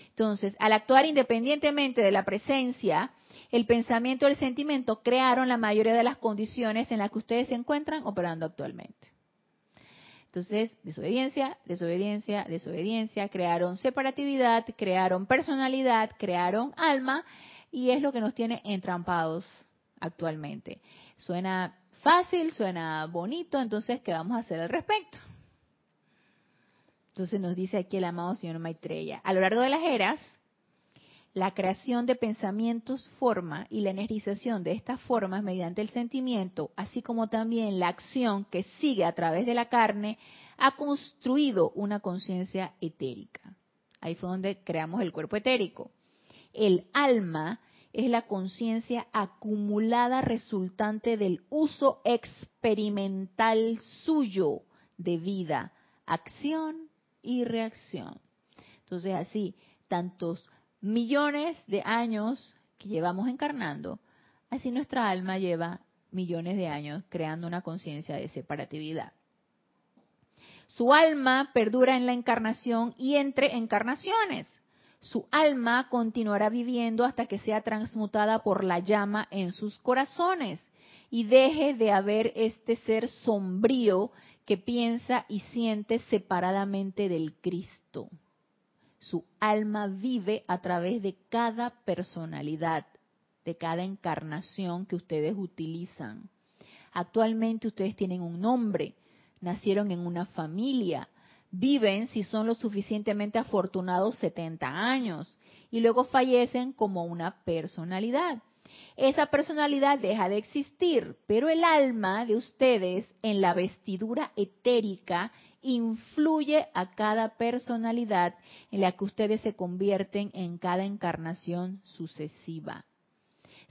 Entonces, al actuar independientemente de la presencia, el pensamiento el sentimiento crearon la mayoría de las condiciones en las que ustedes se encuentran operando actualmente. Entonces, desobediencia, desobediencia, desobediencia, crearon separatividad, crearon personalidad, crearon alma y es lo que nos tiene entrampados actualmente. Suena fácil, suena bonito, entonces, ¿qué vamos a hacer al respecto? Entonces nos dice aquí el amado señor Maitreya, a lo largo de las eras, la creación de pensamientos forma y la energización de estas formas mediante el sentimiento, así como también la acción que sigue a través de la carne, ha construido una conciencia etérica. Ahí fue donde creamos el cuerpo etérico. El alma es la conciencia acumulada resultante del uso experimental suyo de vida, acción y reacción. Entonces así, tantos millones de años que llevamos encarnando, así nuestra alma lleva millones de años creando una conciencia de separatividad. Su alma perdura en la encarnación y entre encarnaciones. Su alma continuará viviendo hasta que sea transmutada por la llama en sus corazones y deje de haber este ser sombrío que piensa y siente separadamente del Cristo. Su alma vive a través de cada personalidad, de cada encarnación que ustedes utilizan. Actualmente ustedes tienen un nombre, nacieron en una familia, viven si son lo suficientemente afortunados 70 años y luego fallecen como una personalidad. Esa personalidad deja de existir, pero el alma de ustedes en la vestidura etérica influye a cada personalidad en la que ustedes se convierten en cada encarnación sucesiva.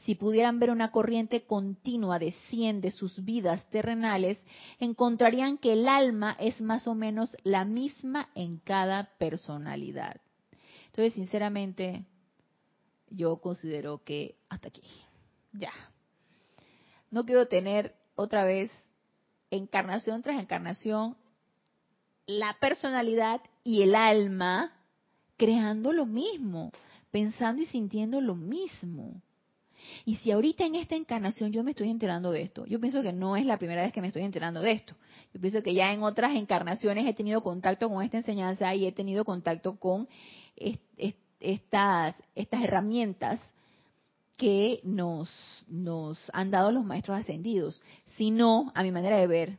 Si pudieran ver una corriente continua de 100 de sus vidas terrenales, encontrarían que el alma es más o menos la misma en cada personalidad. Entonces, sinceramente, yo considero que hasta aquí, ya. No quiero tener otra vez encarnación tras encarnación la personalidad y el alma creando lo mismo, pensando y sintiendo lo mismo. Y si ahorita en esta encarnación yo me estoy enterando de esto, yo pienso que no es la primera vez que me estoy enterando de esto. Yo pienso que ya en otras encarnaciones he tenido contacto con esta enseñanza y he tenido contacto con estas, estas herramientas que nos, nos han dado los maestros ascendidos, sino a mi manera de ver,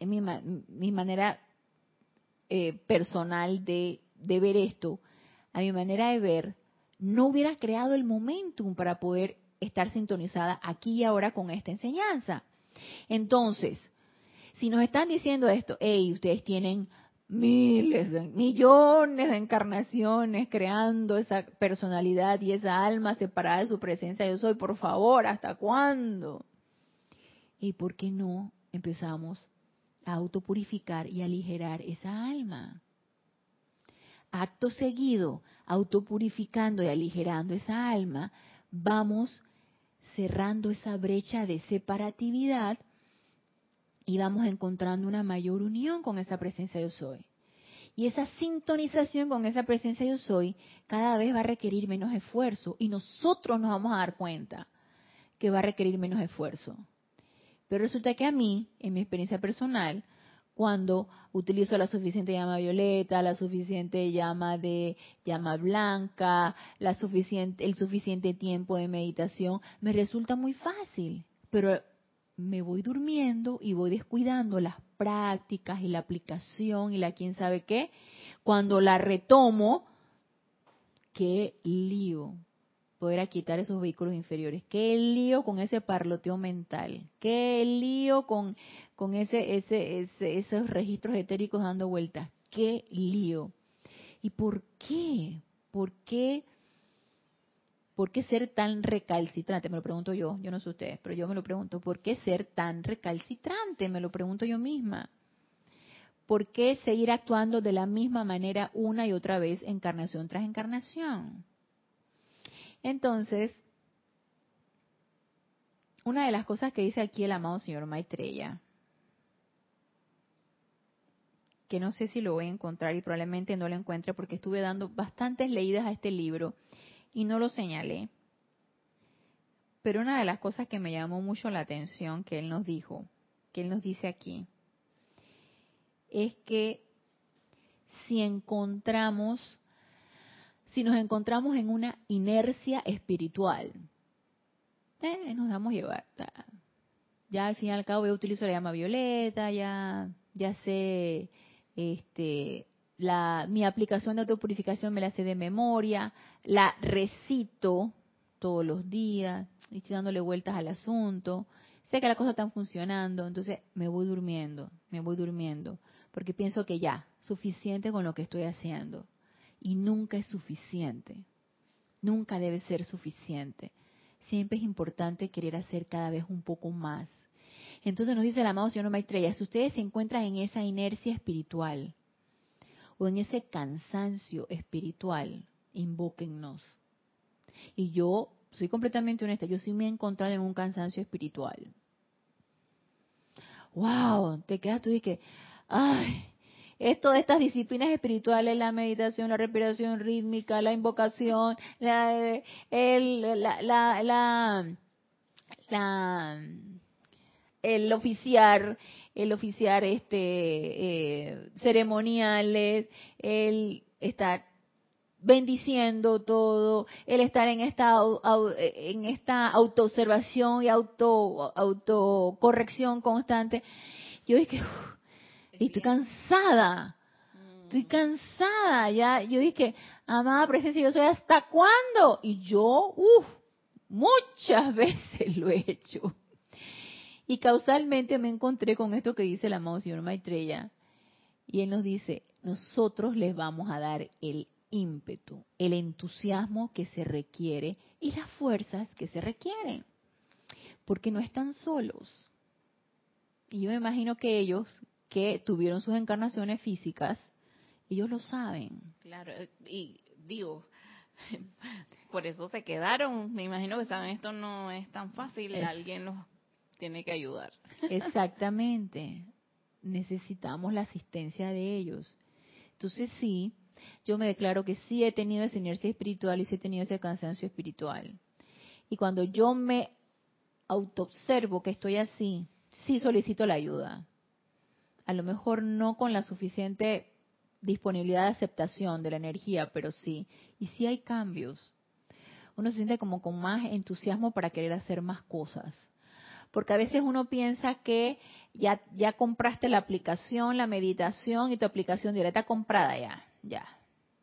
en mi, mi manera eh, personal de, de ver esto, a mi manera de ver, no hubiera creado el momentum para poder estar sintonizada aquí y ahora con esta enseñanza. Entonces, si nos están diciendo esto, hey, ustedes tienen miles, de, millones de encarnaciones creando esa personalidad y esa alma separada de su presencia, yo soy, por favor, ¿hasta cuándo? ¿Y por qué no empezamos a autopurificar y aligerar esa alma? Acto seguido, autopurificando y aligerando esa alma, vamos cerrando esa brecha de separatividad y vamos encontrando una mayor unión con esa presencia yo soy. Y esa sintonización con esa presencia yo soy cada vez va a requerir menos esfuerzo y nosotros nos vamos a dar cuenta que va a requerir menos esfuerzo. Pero resulta que a mí, en mi experiencia personal, cuando utilizo la suficiente llama violeta, la suficiente llama de llama blanca, la suficiente, el suficiente tiempo de meditación, me resulta muy fácil. Pero me voy durmiendo y voy descuidando las prácticas y la aplicación y la quién sabe qué. Cuando la retomo, qué lío poder quitar esos vehículos inferiores. Qué lío con ese parloteo mental. Qué lío con, con ese, ese, esos registros etéricos dando vueltas. Qué lío. ¿Y por qué? ¿Por qué? ¿Por qué ser tan recalcitrante? Me lo pregunto yo, yo no sé ustedes, pero yo me lo pregunto, ¿por qué ser tan recalcitrante? Me lo pregunto yo misma. ¿Por qué seguir actuando de la misma manera una y otra vez, encarnación tras encarnación? Entonces, una de las cosas que dice aquí el amado señor Maitreya, que no sé si lo voy a encontrar y probablemente no lo encuentre porque estuve dando bastantes leídas a este libro y no lo señalé. Pero una de las cosas que me llamó mucho la atención que él nos dijo, que él nos dice aquí, es que si encontramos, si nos encontramos en una inercia espiritual, eh, nos damos llevar. Ya al fin y al cabo yo utilizo la llama violeta, ya, ya sé este, la, mi aplicación de autopurificación me la sé de memoria, la recito todos los días, estoy dándole vueltas al asunto, sé que las cosas están funcionando, entonces me voy durmiendo, me voy durmiendo, porque pienso que ya, suficiente con lo que estoy haciendo. Y nunca es suficiente, nunca debe ser suficiente. Siempre es importante querer hacer cada vez un poco más. Entonces nos dice el amado Señor Maitreya, si ustedes se encuentran en esa inercia espiritual, con ese cansancio espiritual, invóquennos. Y yo soy completamente honesta, yo sí me he encontrado en un cansancio espiritual. Wow, te quedas tú y que, ay, esto de estas disciplinas espirituales, la meditación, la respiración rítmica, la invocación, la, el, la, la, la, el oficiar, el oficiar este eh, ceremoniales, el estar bendiciendo todo, el estar en esta en esta autoobservación y auto autocorrección constante. Yo dije, y estoy cansada. Estoy cansada, ya yo dije, amada presencia, yo soy hasta cuándo? Y yo, uff, muchas (laughs) veces lo he hecho. Y causalmente me encontré con esto que dice el amado señor Maitreya. Y él nos dice, nosotros les vamos a dar el ímpetu, el entusiasmo que se requiere y las fuerzas que se requieren. Porque no están solos. Y yo me imagino que ellos que tuvieron sus encarnaciones físicas, ellos lo saben. Claro, y digo, (laughs) por eso se quedaron. Me imagino que saben, esto no es tan fácil, alguien los tiene que ayudar. Exactamente. Necesitamos la asistencia de ellos. Entonces sí, yo me declaro que sí he tenido esa inercia espiritual y sí he tenido ese cansancio espiritual. Y cuando yo me autoobservo que estoy así, sí solicito la ayuda. A lo mejor no con la suficiente disponibilidad de aceptación de la energía, pero sí. Y sí hay cambios. Uno se siente como con más entusiasmo para querer hacer más cosas. Porque a veces uno piensa que ya, compraste la aplicación, la meditación y tu aplicación directa comprada ya, ya,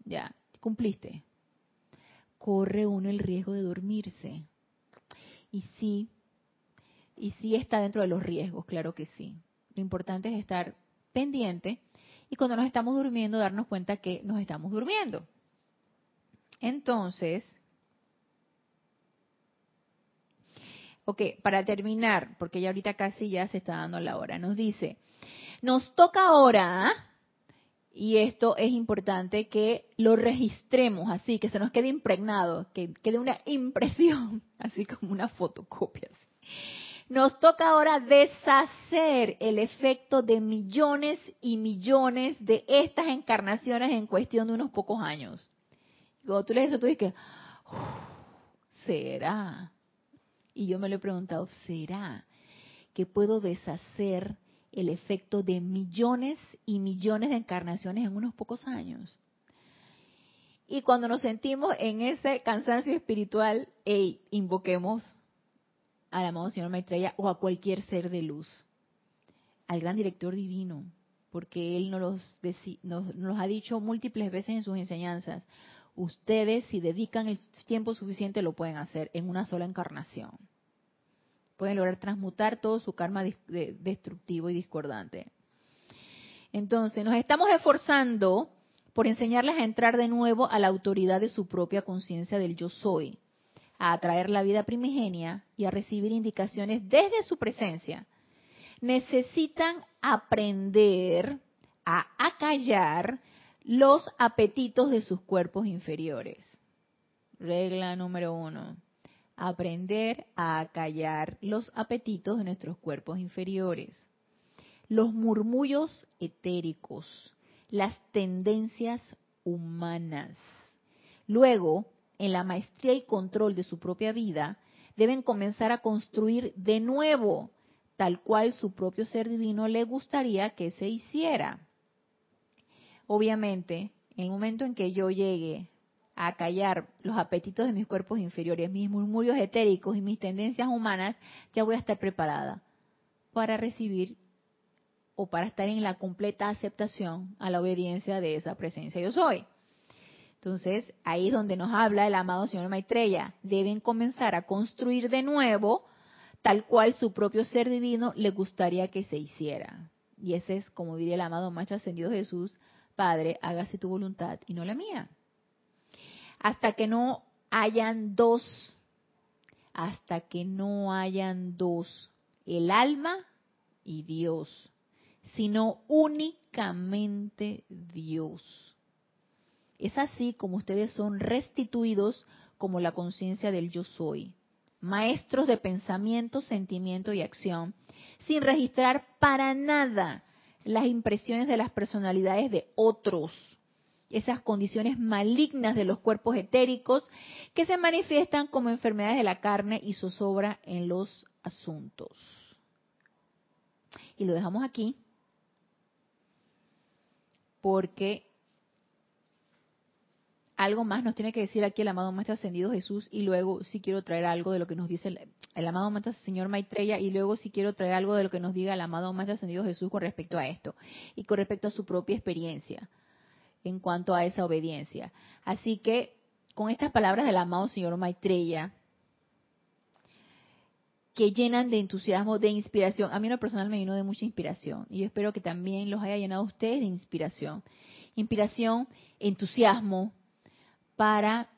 ya, cumpliste. Corre uno el riesgo de dormirse. Y sí, y sí está dentro de los riesgos, claro que sí. Lo importante es estar pendiente y cuando nos estamos durmiendo darnos cuenta que nos estamos durmiendo. Entonces, ok, para terminar, porque ya ahorita casi ya se está dando la hora, nos dice, nos toca ahora, y esto es importante que lo registremos así, que se nos quede impregnado, que quede una impresión, (laughs) así como una fotocopia. Nos toca ahora deshacer el efecto de millones y millones de estas encarnaciones en cuestión de unos pocos años. cuando tú lees eso, tú dices, ¿será? Y yo me lo he preguntado, ¿será que puedo deshacer el efecto de millones y millones de encarnaciones en unos pocos años? Y cuando nos sentimos en ese cansancio espiritual, hey, invoquemos al amado Señor Maitreya o a cualquier ser de luz, al gran director divino, porque Él nos los, nos, ha dicho múltiples veces en sus enseñanzas. Ustedes, si dedican el tiempo suficiente, lo pueden hacer en una sola encarnación. Pueden lograr transmutar todo su karma destructivo y discordante. Entonces, nos estamos esforzando por enseñarles a entrar de nuevo a la autoridad de su propia conciencia del yo soy, a atraer la vida primigenia y a recibir indicaciones desde su presencia, necesitan aprender a acallar los apetitos de sus cuerpos inferiores. Regla número uno. Aprender a acallar los apetitos de nuestros cuerpos inferiores. Los murmullos etéricos, las tendencias humanas. Luego, en la maestría y control de su propia vida, deben comenzar a construir de nuevo, tal cual su propio ser divino le gustaría que se hiciera. Obviamente, en el momento en que yo llegue a callar los apetitos de mis cuerpos inferiores, mis murmurios etéricos y mis tendencias humanas, ya voy a estar preparada para recibir o para estar en la completa aceptación a la obediencia de esa presencia yo soy. Entonces, ahí es donde nos habla el amado señor Maitreya. Deben comenzar a construir de nuevo tal cual su propio ser divino le gustaría que se hiciera. Y ese es, como diría el amado Maestro Ascendido Jesús, Padre, hágase tu voluntad y no la mía. Hasta que no hayan dos, hasta que no hayan dos, el alma y Dios, sino únicamente Dios Es así como ustedes son restituidos como la conciencia del yo soy, maestros de pensamiento, sentimiento y acción, sin registrar para nada las impresiones de las personalidades de otros, esas condiciones malignas de los cuerpos etéricos que se manifiestan como enfermedades de la carne y zozobra en los asuntos. Y lo dejamos aquí porque algo más nos tiene que decir aquí el amado Maestro Ascendido Jesús y luego si quiero traer algo de lo que nos dice el, amado Maestro Señor Maitreya y luego si quiero traer algo de lo que nos diga el amado Maestro Ascendido Jesús con respecto a esto y con respecto a su propia experiencia en cuanto a esa obediencia. Así que con estas palabras del amado Señor Maitreya, que llenan de entusiasmo, de inspiración. A mí en lo personal me vino de mucha inspiración y yo espero que también los haya llenado a ustedes de inspiración. Inspiración, entusiasmo para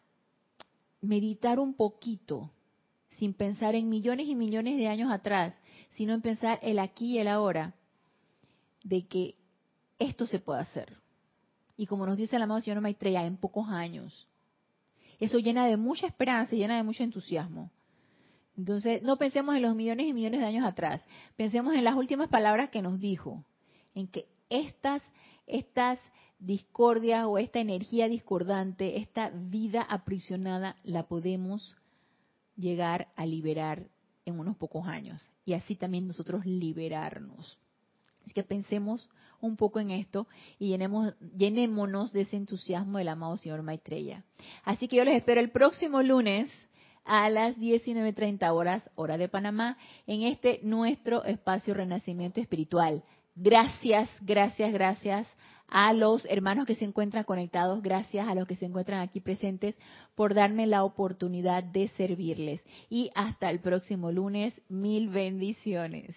meditar un poquito, sin pensar en millones y millones de años atrás, sino en pensar el aquí y el ahora, de que esto se puede hacer. Y como nos dice el amado Señor Maitreya, en pocos años. Eso llena de mucha esperanza, llena de mucho entusiasmo. Entonces, no pensemos en los millones y millones de años atrás, pensemos en las últimas palabras que nos dijo, en que estas, estas discordias o esta energía discordante, esta vida aprisionada, la podemos llegar a liberar en unos pocos años y así también nosotros liberarnos. Así que pensemos un poco en esto y llenemos, llenémonos de ese entusiasmo del amado Señor Maitreya. Así que yo les espero el próximo lunes a las 19.30 horas, hora de Panamá, en este nuestro espacio Renacimiento Espiritual. Gracias, gracias, gracias a los hermanos que se encuentran conectados, gracias a los que se encuentran aquí presentes por darme la oportunidad de servirles. Y hasta el próximo lunes, mil bendiciones.